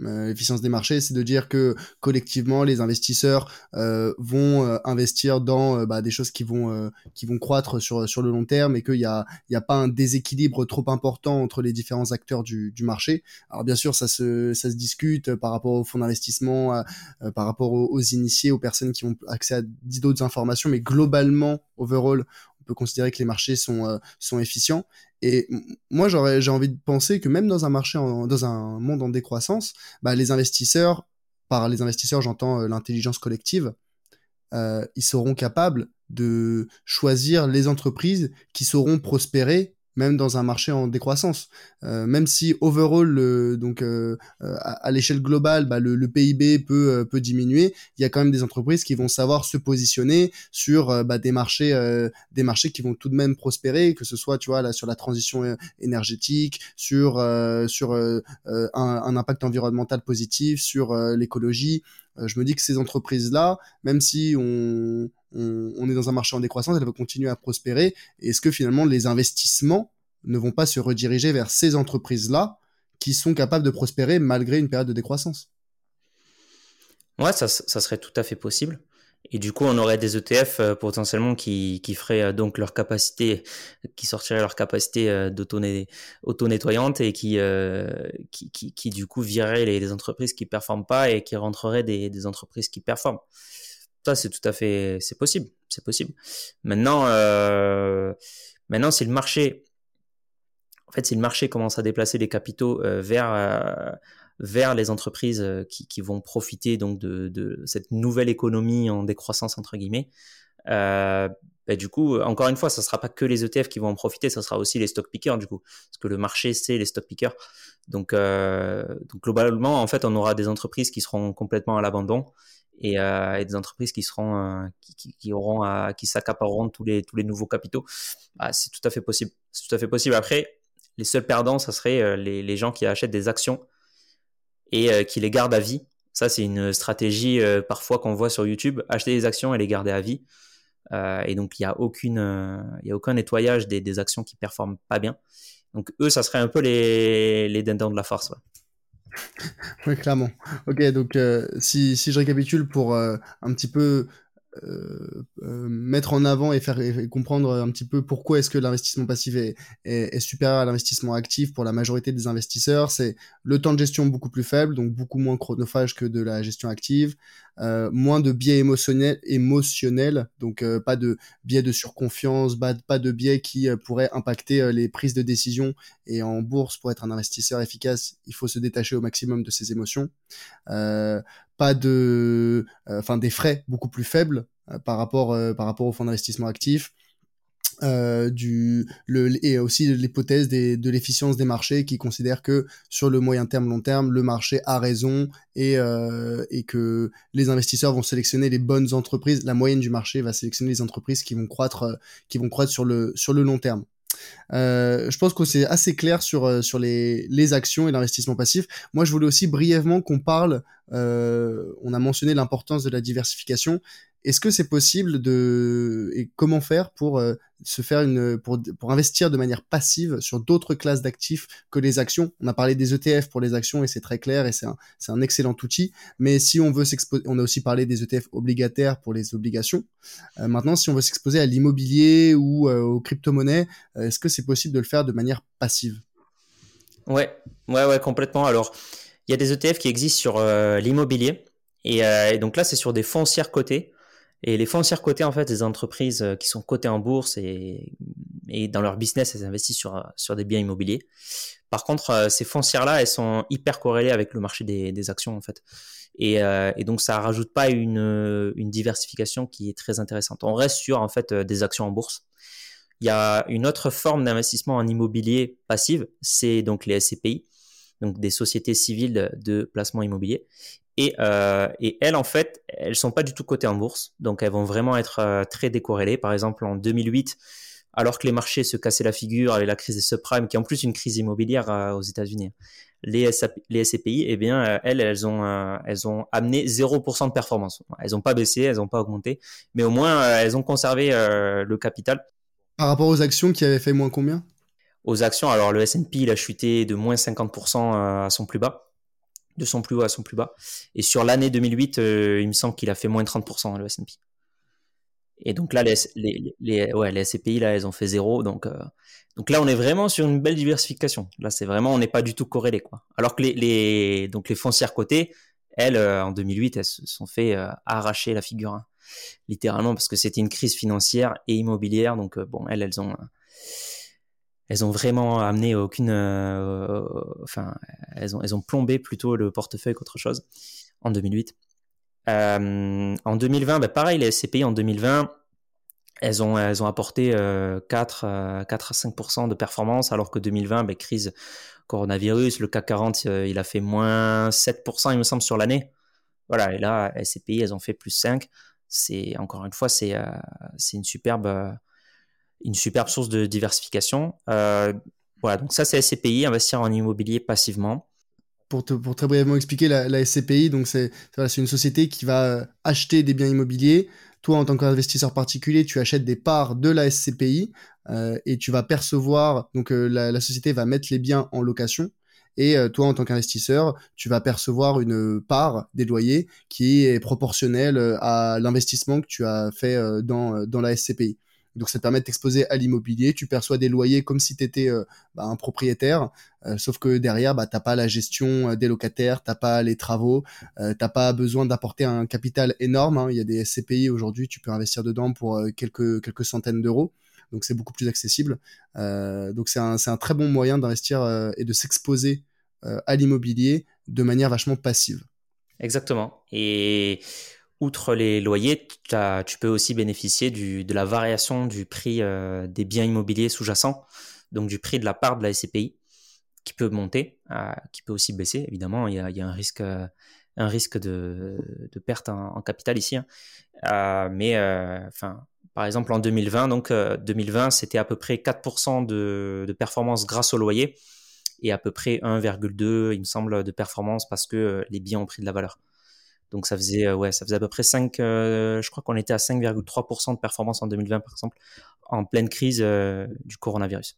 l'efficience des marchés, c'est de dire que collectivement les investisseurs euh, vont euh, investir dans bah, des choses qui vont qui vont croître sur sur le long terme et qu'il y a y a pas un déséquilibre trop important entre les différents acteurs du, du marché. Alors bien sûr ça se ça se discute par rapport aux fonds d'investissement, par rapport aux, aux, initiés, aux personnes qui ont accès à d'autres informations, mais globalement overall considérer que les marchés sont, euh, sont efficients. Et moi, j'aurais, j'ai envie de penser que même dans un marché, dans un monde en décroissance, bah, les investisseurs, par les investisseurs, j'entends euh, l'intelligence collective, ils seront capables de choisir les entreprises qui sauront prospérer même dans un marché en décroissance. Euh, même si overall, donc euh, euh, à, l'échelle globale, bah, le, PIB peut peut diminuer, il y a quand même des entreprises qui vont savoir se positionner sur bah, des marchés des marchés qui vont tout de même prospérer, que ce soit tu vois là sur la transition énergétique, sur sur un, impact environnemental positif, sur l'écologie. Je me dis que ces entreprises là, même si on est dans un marché en décroissance, elle va continuer à prospérer. Est-ce que finalement les investissements ne vont pas se rediriger vers ces entreprises-là qui sont capables de prospérer malgré une période de décroissance? Ouais, ça, serait tout à fait possible. Et du coup, on aurait des ETF euh, potentiellement qui, feraient euh, donc leur capacité, qui sortiraient leur capacité euh, d'auto-nettoyante et qui, qui, du coup vireraient les, entreprises qui performent pas et qui rentreraient des, des entreprises qui performent. Ça, c'est tout à fait, c'est possible, c'est possible. Maintenant, euh, maintenant, si le marché, en fait, si le marché commence à déplacer les capitaux euh, vers euh, vers les entreprises qui, qui, vont profiter donc de, cette nouvelle économie en décroissance entre guillemets, euh, bah, du coup, encore une fois, ça sera pas que les ETF qui vont en profiter, ça sera aussi les stock pickers du coup, parce que le marché c'est les stock pickers. Donc, euh, globalement, en fait, on aura des entreprises qui seront complètement à l'abandon euh, et, des entreprises qui seront euh, qui, auront qui s'accapareront tous les tous les nouveaux capitaux. Bah, c'est tout à fait possible. C'est tout à fait possible. Après les seuls perdants ça serait euh, les, gens qui achètent des actions et qui les gardent à vie. Ça c'est une stratégie parfois qu'on voit sur YouTube. Acheter des actions et les garder à vie. Et donc il y a aucune a aucun nettoyage des, actions qui performent pas bien. Donc eux ça serait un peu les les dindons de la force oui, clairement. Ok, donc euh, si, si je récapitule pour euh, un petit peu euh, euh, mettre en avant et faire comprendre un petit peu pourquoi est-ce que l'investissement passif est, supérieur à l'investissement actif pour la majorité des investisseurs. C'est le temps de gestion beaucoup plus faible, donc beaucoup moins chronophage que de la gestion active, euh, moins de biais émotionnels, émotionnels donc pas de biais de surconfiance, pas, de biais qui pourraient impacter les prises de décision. Et en bourse, pour être un investisseur efficace, il faut se détacher au maximum de ses émotions pas de, euh, enfin des frais beaucoup plus faibles euh, par rapport euh, par rapport au fonds d'investissement actif. Euh, du le et aussi l'hypothèse de l'efficience des marchés qui considère que sur le moyen terme long terme le marché a raison et et que les investisseurs vont sélectionner les bonnes entreprises la moyenne du marché va sélectionner les entreprises qui vont croître qui vont croître sur le sur le long terme euh, je pense que c'est assez clair sur euh, sur les, les actions et l'investissement passif. Moi, je voulais aussi brièvement qu'on parle. Euh, on a mentionné l'importance de la diversification. Est-ce que c'est possible de et comment faire pour euh, se faire pour investir de manière passive sur d'autres classes d'actifs que les actions? On a parlé des ETF pour les actions et c'est très clair et c'est un excellent outil. Mais si on veut s'exposer, on a aussi parlé des ETF obligataires pour les obligations. Euh, maintenant, si on veut s'exposer à l'immobilier ou euh, aux crypto-monnaies, est-ce que c'est possible de le faire de manière passive? Ouais, ouais, ouais, complètement. Alors, il y a des ETF qui existent sur l'immobilier. Et, donc là, c'est sur des foncières cotées. Et les foncières cotées, en fait, des entreprises euh, qui sont cotées en bourse et, et dans leur business, elles investissent sur, sur des biens immobiliers. Par contre, euh, ces foncières-là, elles sont hyper corrélées avec le marché des, des actions, en fait. Et, euh, et, donc, ça rajoute pas une, une diversification qui est très intéressante. On reste sur, en fait, des actions en bourse. Il y a une autre forme d'investissement en immobilier passive, c'est donc les SCPI, donc des sociétés civiles de placement immobilier. Et, euh, et, elles, en fait, elles sont pas du tout cotées en bourse, donc elles vont vraiment être euh, très décorrélées. Par exemple, en 2008, alors que les marchés se cassaient la figure avec la crise des subprimes, qui est en plus une crise immobilière euh, aux États-Unis, les, les SCPI, eh bien, elles, elles ont, elles ont amené 0% de performance. Elles n'ont pas baissé, elles n'ont pas augmenté, mais au moins, elles ont conservé le capital. Par rapport aux actions qui avaient fait moins combien? Aux actions, alors le S&P, il a chuté de moins 50% à son plus bas de son plus haut à son plus bas. Et sur l'année 2008, euh, il me semble qu'il a fait moins de 30% le S&P. Et donc là, les, les, les, ouais, les SCPI, là, elles ont fait zéro. Donc, euh, donc là, on est vraiment sur une belle diversification. Là, c'est vraiment, on n'est pas du tout corrélé, quoi. Alors que les, les, donc les foncières cotées, elles, euh, en 2008, elles se sont fait arracher la figure, hein. littéralement, parce que c'était une crise financière et immobilière. Donc, bon, elles, elles ont, elles ont vraiment amené aucune, euh, enfin, elles ont, elles ont plombé plutôt le portefeuille qu'autre chose en 2008. en 2020, ben pareil, les SCPI en 2020, elles ont, elles ont apporté 4, 4 à 5% de performance, alors que 2020, ben, crise coronavirus, le CAC 40, il a fait moins 7%, il me semble, sur l'année. Voilà, et là, SCPI, elles ont fait plus 5. C'est, encore une fois, c'est, c'est une superbe une superbe source de diversification. Euh, voilà, donc ça c'est SCPI, investir en immobilier passivement. Pour, te, pour très brièvement expliquer, la, SCPI, c'est une société qui va euh, acheter des biens immobiliers. Toi, en tant qu'investisseur particulier, tu achètes des parts de la SCPI euh, et tu vas percevoir, donc la, société va mettre les biens en location. Et toi, en tant qu'investisseur, tu vas percevoir une part des loyers qui est proportionnelle à l'investissement que tu as fait dans, dans la SCPI. Donc ça te permet de t'exposer à l'immobilier, tu perçois des loyers comme si tu étais euh, bah, un propriétaire, euh, sauf que derrière, bah, tu n'as pas la gestion euh, des locataires, tu n'as pas les travaux, tu n'as pas besoin d'apporter un capital énorme. Hein. Il y a des SCPI aujourd'hui, tu peux investir dedans pour quelques, quelques centaines d'euros. Donc c'est beaucoup plus accessible. donc c'est un, un, très bon moyen d'investir et de s'exposer à l'immobilier de manière vachement passive. Exactement. Et outre les loyers, tu peux aussi bénéficier de la variation du prix euh, des biens immobiliers sous-jacents, donc du prix de la part de la SCPI, qui peut monter, euh, qui peut aussi baisser. Évidemment, il y a, un risque, de, perte en, capital ici. Hein. Euh, mais par exemple, en 2020, donc 2020, c'était à peu près 4% de, de, performance grâce au loyer et à peu près 1,2, il me semble, de performance parce que les biens ont pris de la valeur. Donc ça faisait, euh, ouais, ça faisait à peu près 5, euh, je crois qu'on était à 5,3% de performance en 2020 par exemple, en pleine crise euh, du coronavirus.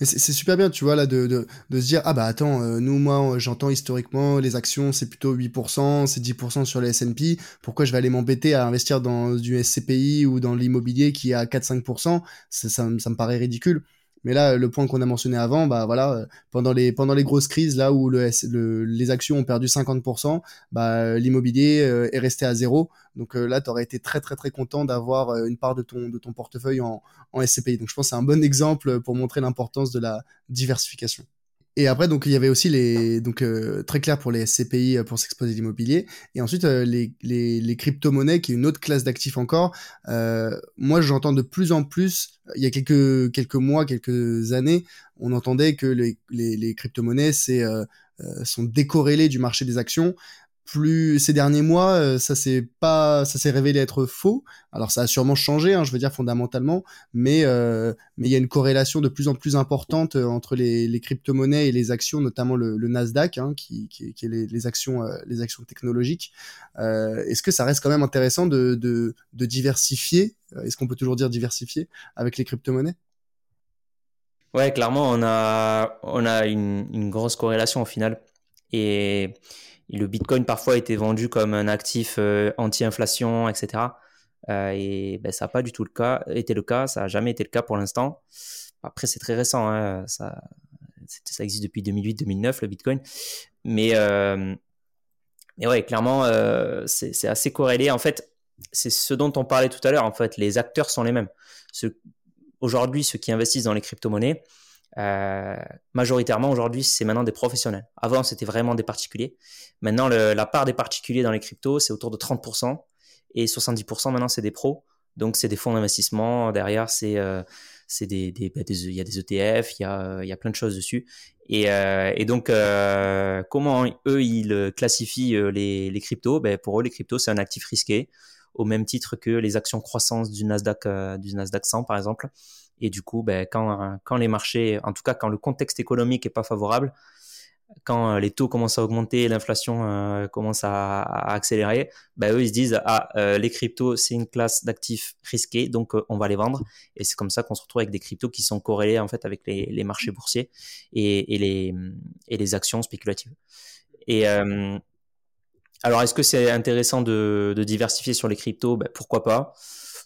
C'est super bien, tu vois, là, de, de, de, se dire, ah bah attends, nous, moi, j'entends historiquement, les actions, c'est plutôt 8%, c'est 10% sur les S&P, pourquoi je vais aller m'embêter à investir dans du SCPI ou dans l'immobilier qui est à 4-5% ça, ça, ça, me paraît ridicule. Mais là, le point qu'on a mentionné avant, bah voilà, euh, pendant les pendant les grosses crises là où le, les actions ont perdu 50%, bah l'immobilier euh, est resté à zéro. Donc euh, là, tu aurais été très très très content d'avoir une part de ton de ton portefeuille en, en SCPI. Donc je pense que c'est un bon exemple pour montrer l'importance de la diversification. Et après, donc il y avait aussi les donc euh, très clair pour les SCPI euh, pour s'exposer l'immobilier. Et ensuite euh, les, les, les crypto-monnaies, qui est une autre classe d'actifs encore. moi, j'entends de plus en plus. Il y a quelques quelques mois, quelques années, on entendait que les, les, les crypto-monnaies c'est sont décorrélées du marché des actions plus ces derniers mois, euh, ça s'est pas, ça s'est révélé être faux. Alors ça a sûrement changé, hein, je veux dire fondamentalement, mais euh, mais il y a une corrélation de plus en plus importante euh, entre les, les crypto-monnaies et les actions, notamment le, Nasdaq, hein, qui, qui, est les, actions, les actions technologiques. Est-ce que ça reste quand même intéressant de, de, de diversifier Est-ce qu'on peut toujours dire diversifier avec les crypto-monnaies? Ouais, clairement, on a on a une, une grosse corrélation au final et le Bitcoin parfois été vendu comme un actif euh, anti-inflation, etc. Euh, et ben, ça n'a pas du tout le cas, été le cas, ça n'a jamais été le cas pour l'instant. Après, c'est très récent, hein, ça, existe depuis 2008-2009, le Bitcoin. Mais, euh, mais ouais, clairement, c'est assez corrélé. En fait, c'est ce dont on parlait tout à l'heure. En fait, les acteurs sont les mêmes. Aujourd'hui, ceux qui investissent dans les crypto-monnaies, euh, majoritairement aujourd'hui, c'est maintenant des professionnels. Avant, c'était vraiment des particuliers. Maintenant, la part des particuliers dans les cryptos, c'est autour de 30%. Et 70% maintenant, c'est des pros. Donc, c'est des fonds d'investissement. Derrière, c'est euh, des, des, bah, des, il y a des ETF, il y a, il y a plein de choses dessus. Et, euh, et donc, euh, comment eux, ils classifient euh, les, les cryptos? Ben, Pour eux, les cryptos, c'est un actif risqué, au même titre que les actions croissance du Nasdaq, euh, du Nasdaq 100, par exemple. Et du coup, ben, quand, quand les marchés, en tout cas quand le contexte économique est pas favorable, quand euh, les taux commencent à augmenter, l'inflation euh, commence à, accélérer, ben, eux ils se disent ah euh, les cryptos c'est une classe d'actifs risqués donc on va les vendre. Et c'est comme ça qu'on se retrouve avec des cryptos qui sont corrélés en fait avec les, marchés boursiers et, les actions spéculatives. Alors est-ce que c'est intéressant de, de, diversifier sur les cryptos? Ben, Pourquoi pas?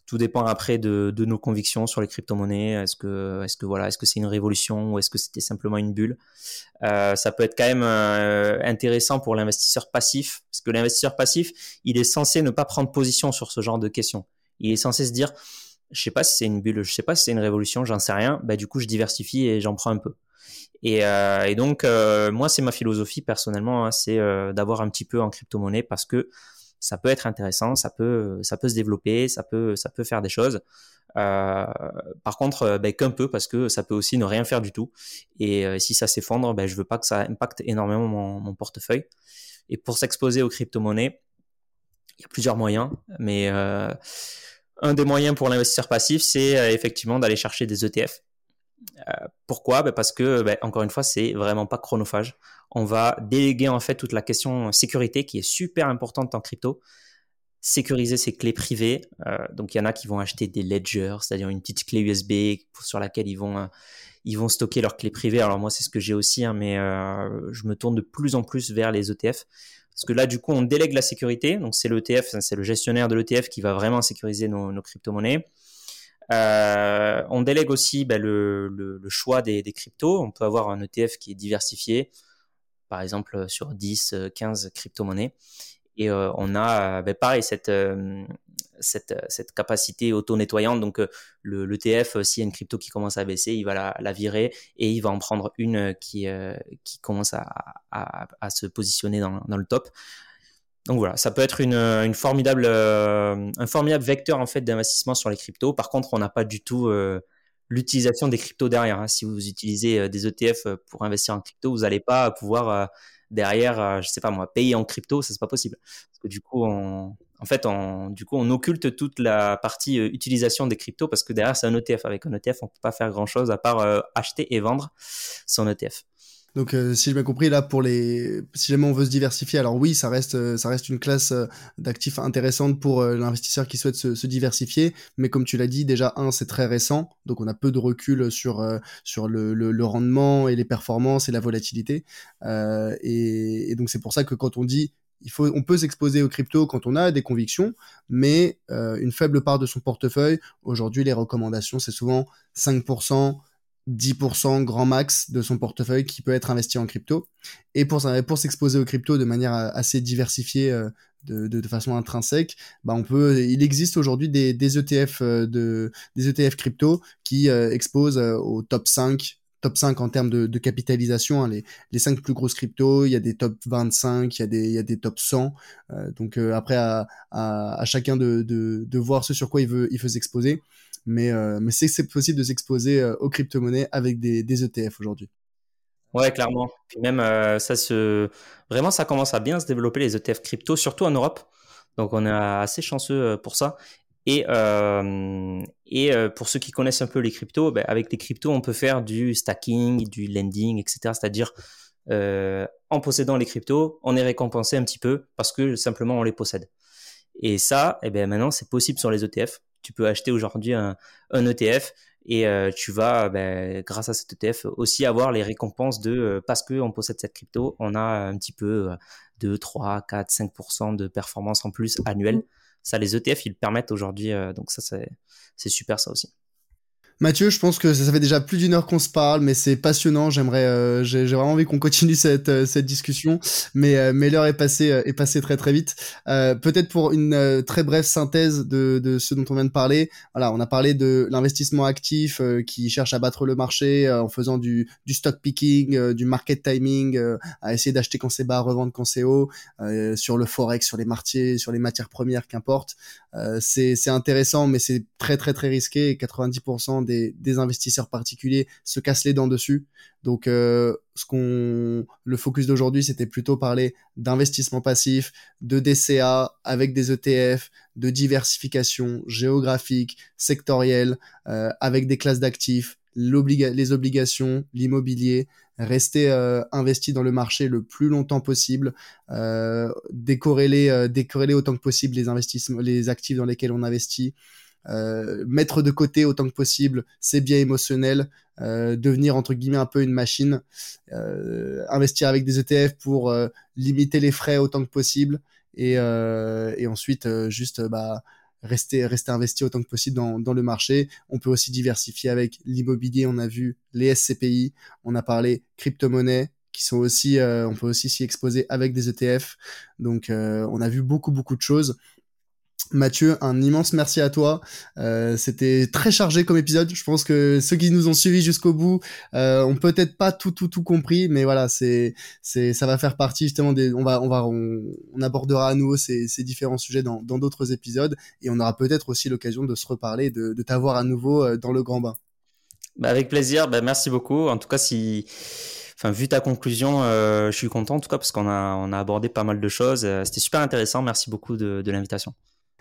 Tout dépend après de, de nos convictions sur les crypto-monnaies. Est-ce que, est-ce que voilà, est-ce que c'est une révolution ou est-ce que c'était simplement une bulle? Euh, Ça peut être quand même euh, intéressant pour l'investisseur passif, parce que l'investisseur passif, il est censé ne pas prendre position sur ce genre de questions. Il est censé se dire, je sais pas si c'est une bulle, je sais pas si c'est une révolution, j'en sais rien. Bah du coup, je diversifie et j'en prends un peu. Et, euh, et donc, euh, moi, c'est ma philosophie personnellement, hein, c'est euh, d'avoir un petit peu en crypto-monnaie parce que ça peut être intéressant, ça peut, ça peut se développer, ça peut, ça peut faire des choses. Euh, par contre, ben, qu'un peu parce que ça peut aussi ne rien faire du tout. Et si ça s'effondre, ben, je veux pas que ça impacte énormément mon, mon portefeuille. Et pour s'exposer aux crypto-monnaies, il y a plusieurs moyens, mais un des moyens pour l'investisseur passif, c'est effectivement d'aller chercher des ETF. Euh, pourquoi? Ben Parce que, ben, encore une fois, c'est vraiment pas chronophage. On va déléguer en fait toute la question sécurité qui est super importante en crypto. Sécuriser ses clés privées. Euh, donc, il y en a qui vont acheter des ledgers, c'est-à-dire une petite clé USB sur laquelle ils vont, euh, ils vont stocker leurs clés privées. Alors, moi, c'est ce que j'ai aussi, hein, mais je me tourne de plus en plus vers les ETF. Parce que là, du coup, on délègue la sécurité. Donc, c'est l'ETF, c'est le gestionnaire de l'ETF qui va vraiment sécuriser nos, nos crypto-monnaies. Euh, on délègue aussi ben, le, le, le, choix des, des, cryptos. On peut avoir un ETF qui est diversifié, par exemple sur 10, 15 crypto-monnaies. Et euh, on a, ben, pareil, cette, euh, cette, cette, capacité auto-nettoyante. Donc, le, l'ETF, s'il y a une crypto qui commence à baisser, il va la, la virer et il va en prendre une qui, qui commence à, à, à, se positionner dans, dans le top. Donc voilà, ça peut être une, une formidable, euh, un formidable vecteur en fait d'investissement sur les cryptos. Par contre, on n'a pas du tout euh, l'utilisation des cryptos derrière. Hein. Si vous utilisez euh, des ETF pour investir en crypto, vous n'allez pas pouvoir derrière, je sais pas moi, payer en crypto, ça c'est pas possible. Parce que du coup, on, en fait, on, du coup, on occulte toute la partie utilisation des cryptos parce que derrière c'est un ETF. Avec un ETF, on peut pas faire grand chose à part acheter et vendre son ETF. Donc, euh, si j'ai bien compris, là, pour les, si jamais on veut se diversifier, alors oui, ça reste, euh, ça reste une classe euh, d'actifs intéressante pour l'investisseur qui souhaite se, diversifier. Mais comme tu l'as dit, déjà un, c'est très récent, donc on a peu de recul sur sur le, le, rendement et les performances et la volatilité. Et, et, donc c'est pour ça que quand on dit il faut, on peut s'exposer aux crypto quand on a des convictions, mais une faible part de son portefeuille. Aujourd'hui, les recommandations, c'est souvent 5%, 10% grand max de son portefeuille qui peut être investi en crypto. Et pour, s'exposer aux crypto de manière assez diversifiée, euh, de, façon intrinsèque, bah on peut, il existe aujourd'hui des, des, ETF euh, de, des ETF crypto qui euh, exposent au top 5 top 5 en termes de, capitalisation, hein, les, les 5 plus grosses cryptos, il y a des top 25, il y a des, il y a des top 100. donc après, à, à, à, chacun de, de, de, voir ce sur quoi il veut, il veut s'exposer mais, euh, c'est possible de s'exposer euh, aux crypto-monnaies avec des, ETF aujourd'hui. Ouais, clairement. Puis même, euh, ça se, vraiment, ça commence à bien se développer les ETF crypto, surtout en Europe. Donc, on est assez chanceux pour ça. Et, pour ceux qui connaissent un peu les cryptos, ben, avec les cryptos, on peut faire du stacking, du lending, etc. C'est-à-dire, en possédant les cryptos, on est récompensé un petit peu parce que simplement on les possède. Et ça, eh ben, maintenant, c'est possible sur les ETF tu peux acheter aujourd'hui un, ETF et euh, tu vas, ben, grâce à cet ETF, aussi avoir les récompenses de euh, parce qu'on possède cette crypto, on a un petit peu 2, 3, 4, 5% de performance en plus annuelle. Ça, les ETF, ils permettent aujourd'hui, euh, donc ça, c'est super ça aussi. Mathieu, je pense que ça, fait déjà plus d'une heure qu'on se parle, mais c'est passionnant. J'aimerais, euh, j'ai vraiment envie qu'on continue cette euh, cette discussion, mais euh, mais l'heure est passée est passée très très vite. Peut-être pour une très brève synthèse de de ce dont on vient de parler. Voilà, on a parlé de l'investissement actif qui cherche à battre le marché en faisant du du stock picking, du market timing, à essayer d'acheter quand c'est bas, revendre quand c'est haut, sur le forex, sur les marchés, sur les matières premières, qu'importe. c'est c'est intéressant, mais c'est très très très risqué. Et 90% des, investisseurs particuliers se cassent les dents dessus. Donc, euh, le focus d'aujourd'hui, c'était plutôt parler d'investissement passif, de DCA avec des ETF, de diversification géographique, sectorielle, euh, avec des classes d'actifs, les obligations, l'immobilier, rester euh, investi dans le marché le plus longtemps possible, décorréler, décorréler autant que possible les investissements, les actifs dans lesquels on investit, euh, mettre de côté autant que possible ses biens émotionnels, euh, devenir entre guillemets un peu une machine, euh, investir avec des ETF pour limiter les frais autant que possible et, et ensuite juste bah, rester rester investi autant que possible dans, dans le marché. On peut aussi diversifier avec l'immobilier. On a vu les SCPI, on a parlé crypto-monnaie qui sont aussi, on peut aussi s'y exposer avec des ETF. Donc, on a vu beaucoup beaucoup de choses. Mathieu, un immense merci à toi. Euh, C'était très chargé comme épisode. Je pense que ceux qui nous ont suivis jusqu'au bout euh, ont peut-être pas tout tout tout compris, mais voilà, c'est c'est ça va faire partie justement des. On va on va on, abordera à nouveau ces, ces différents sujets dans dans d'autres épisodes et on aura peut-être aussi l'occasion de se reparler, de, de t'avoir à nouveau euh, dans le grand bain. Bah avec plaisir. Bah merci beaucoup. En tout cas, si enfin vu ta conclusion, euh, je suis content en tout cas parce qu'on a on a abordé pas mal de choses. Euh, c'était super intéressant. Merci beaucoup de, de l'invitation.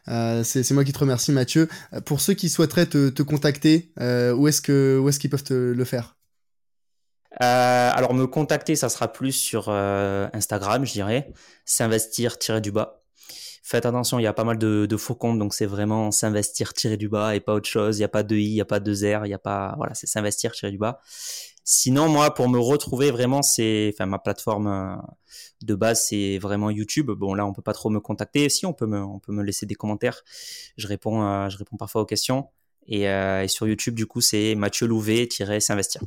Euh, c'est moi qui te remercie, Mathieu. Euh, pour ceux qui souhaiteraient te, te contacter, euh, où est-ce que est-ce qu'ils peuvent te le faire? Alors me contacter, ça sera plus sur Instagram, je dirais, s'investir du bas. Faites attention, il y a pas mal de, faux comptes, donc c'est vraiment s'investir du bas et pas autre chose. Il n'y a pas de i, il n'y a pas de r, il n'y a pas voilà, c'est s'investir du bas. Sinon, moi, pour me retrouver vraiment, c'est, enfin, ma plateforme euh, de base, c'est vraiment YouTube. Bon, là, on peut pas trop me contacter. Si, on peut me, on peut me laisser des commentaires. Je réponds, euh, je réponds parfois aux questions. Et, euh, et sur YouTube, du coup, c'est Mathieu Louvet-s'investir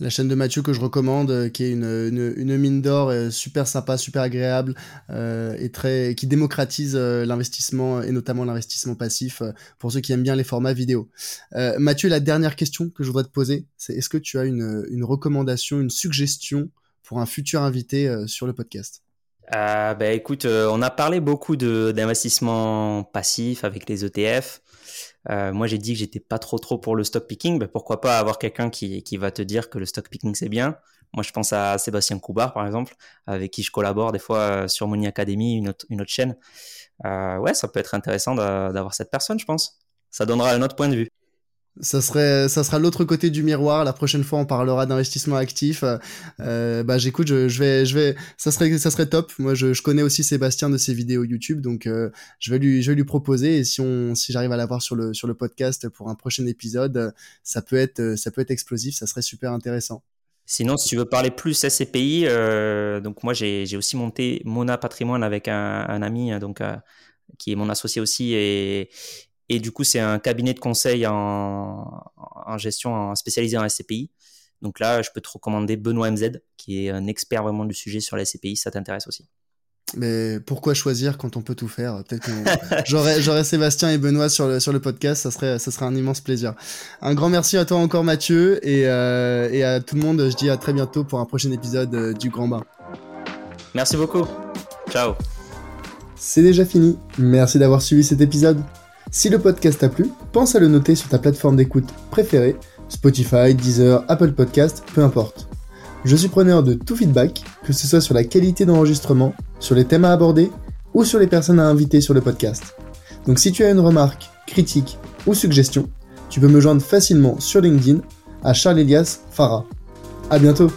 la chaîne de Mathieu que je recommande, euh, qui est une, mine d'or euh, super sympa, super agréable euh, et très qui démocratise l'investissement et notamment l'investissement passif pour ceux qui aiment bien les formats vidéo. Mathieu, la dernière question que je voudrais te poser, c'est est-ce que tu as une, une recommandation, une suggestion pour un futur invité sur le podcast? Euh, bah, écoute, on a parlé beaucoup d'investissement passif avec les ETF. Euh, moi, j'ai dit que j'étais pas trop trop pour le stock picking. Ben, pourquoi pas avoir quelqu'un qui, qui va te dire que le stock picking c'est bien. Moi, je pense à Sébastien Coubard, par exemple, avec qui je collabore des fois euh, sur Money Academy, une autre, une autre chaîne. Euh, ouais, ça peut être intéressant d'avoir cette personne, je pense. Ça donnera un autre point de vue ça serait ça sera l'autre côté du miroir. La prochaine fois on parlera d'investissement actif. Euh, bah j'écoute je, je, vais je vais ça serait ça serait top. Moi je, je connais aussi Sébastien de ses vidéos YouTube donc euh, je vais lui je vais lui proposer. Et si on si j'arrive à l'avoir sur le sur le podcast pour un prochain épisode ça peut être ça peut être explosif. Ça serait super intéressant. Sinon, si tu veux parler plus SCPI, euh, donc moi j'ai aussi monté Mona Patrimoine avec un, un ami donc euh, qui est mon associé aussi. Et, et du coup, c'est un cabinet de conseil en, en gestion en spécialisé en SCPI. Donc là, je peux te recommander Benoît MZ, qui est un expert vraiment du sujet sur la SCPI. Ça t'intéresse aussi. Mais pourquoi choisir quand on peut tout faire? Peut-être j'aurais, Sébastien et Benoît sur le, sur le podcast, ça serait, ça serait un immense plaisir. Un grand merci à toi encore Mathieu et, euh, et à tout le monde. Je dis à très bientôt pour un prochain épisode euh, du Grand Bain. Merci beaucoup. Ciao. C'est déjà fini. Merci d'avoir suivi cet épisode. Si le podcast t'a plu, pense à le noter sur ta plateforme d'écoute préférée, Spotify, Deezer, Apple Podcast, peu importe. Je suis preneur de tout feedback, que ce soit sur la qualité d'enregistrement, sur les thèmes à aborder ou sur les personnes à inviter sur le podcast. Donc si tu as une remarque, critique ou suggestion, tu peux me joindre facilement sur LinkedIn à Charles Elias Farah. À bientôt!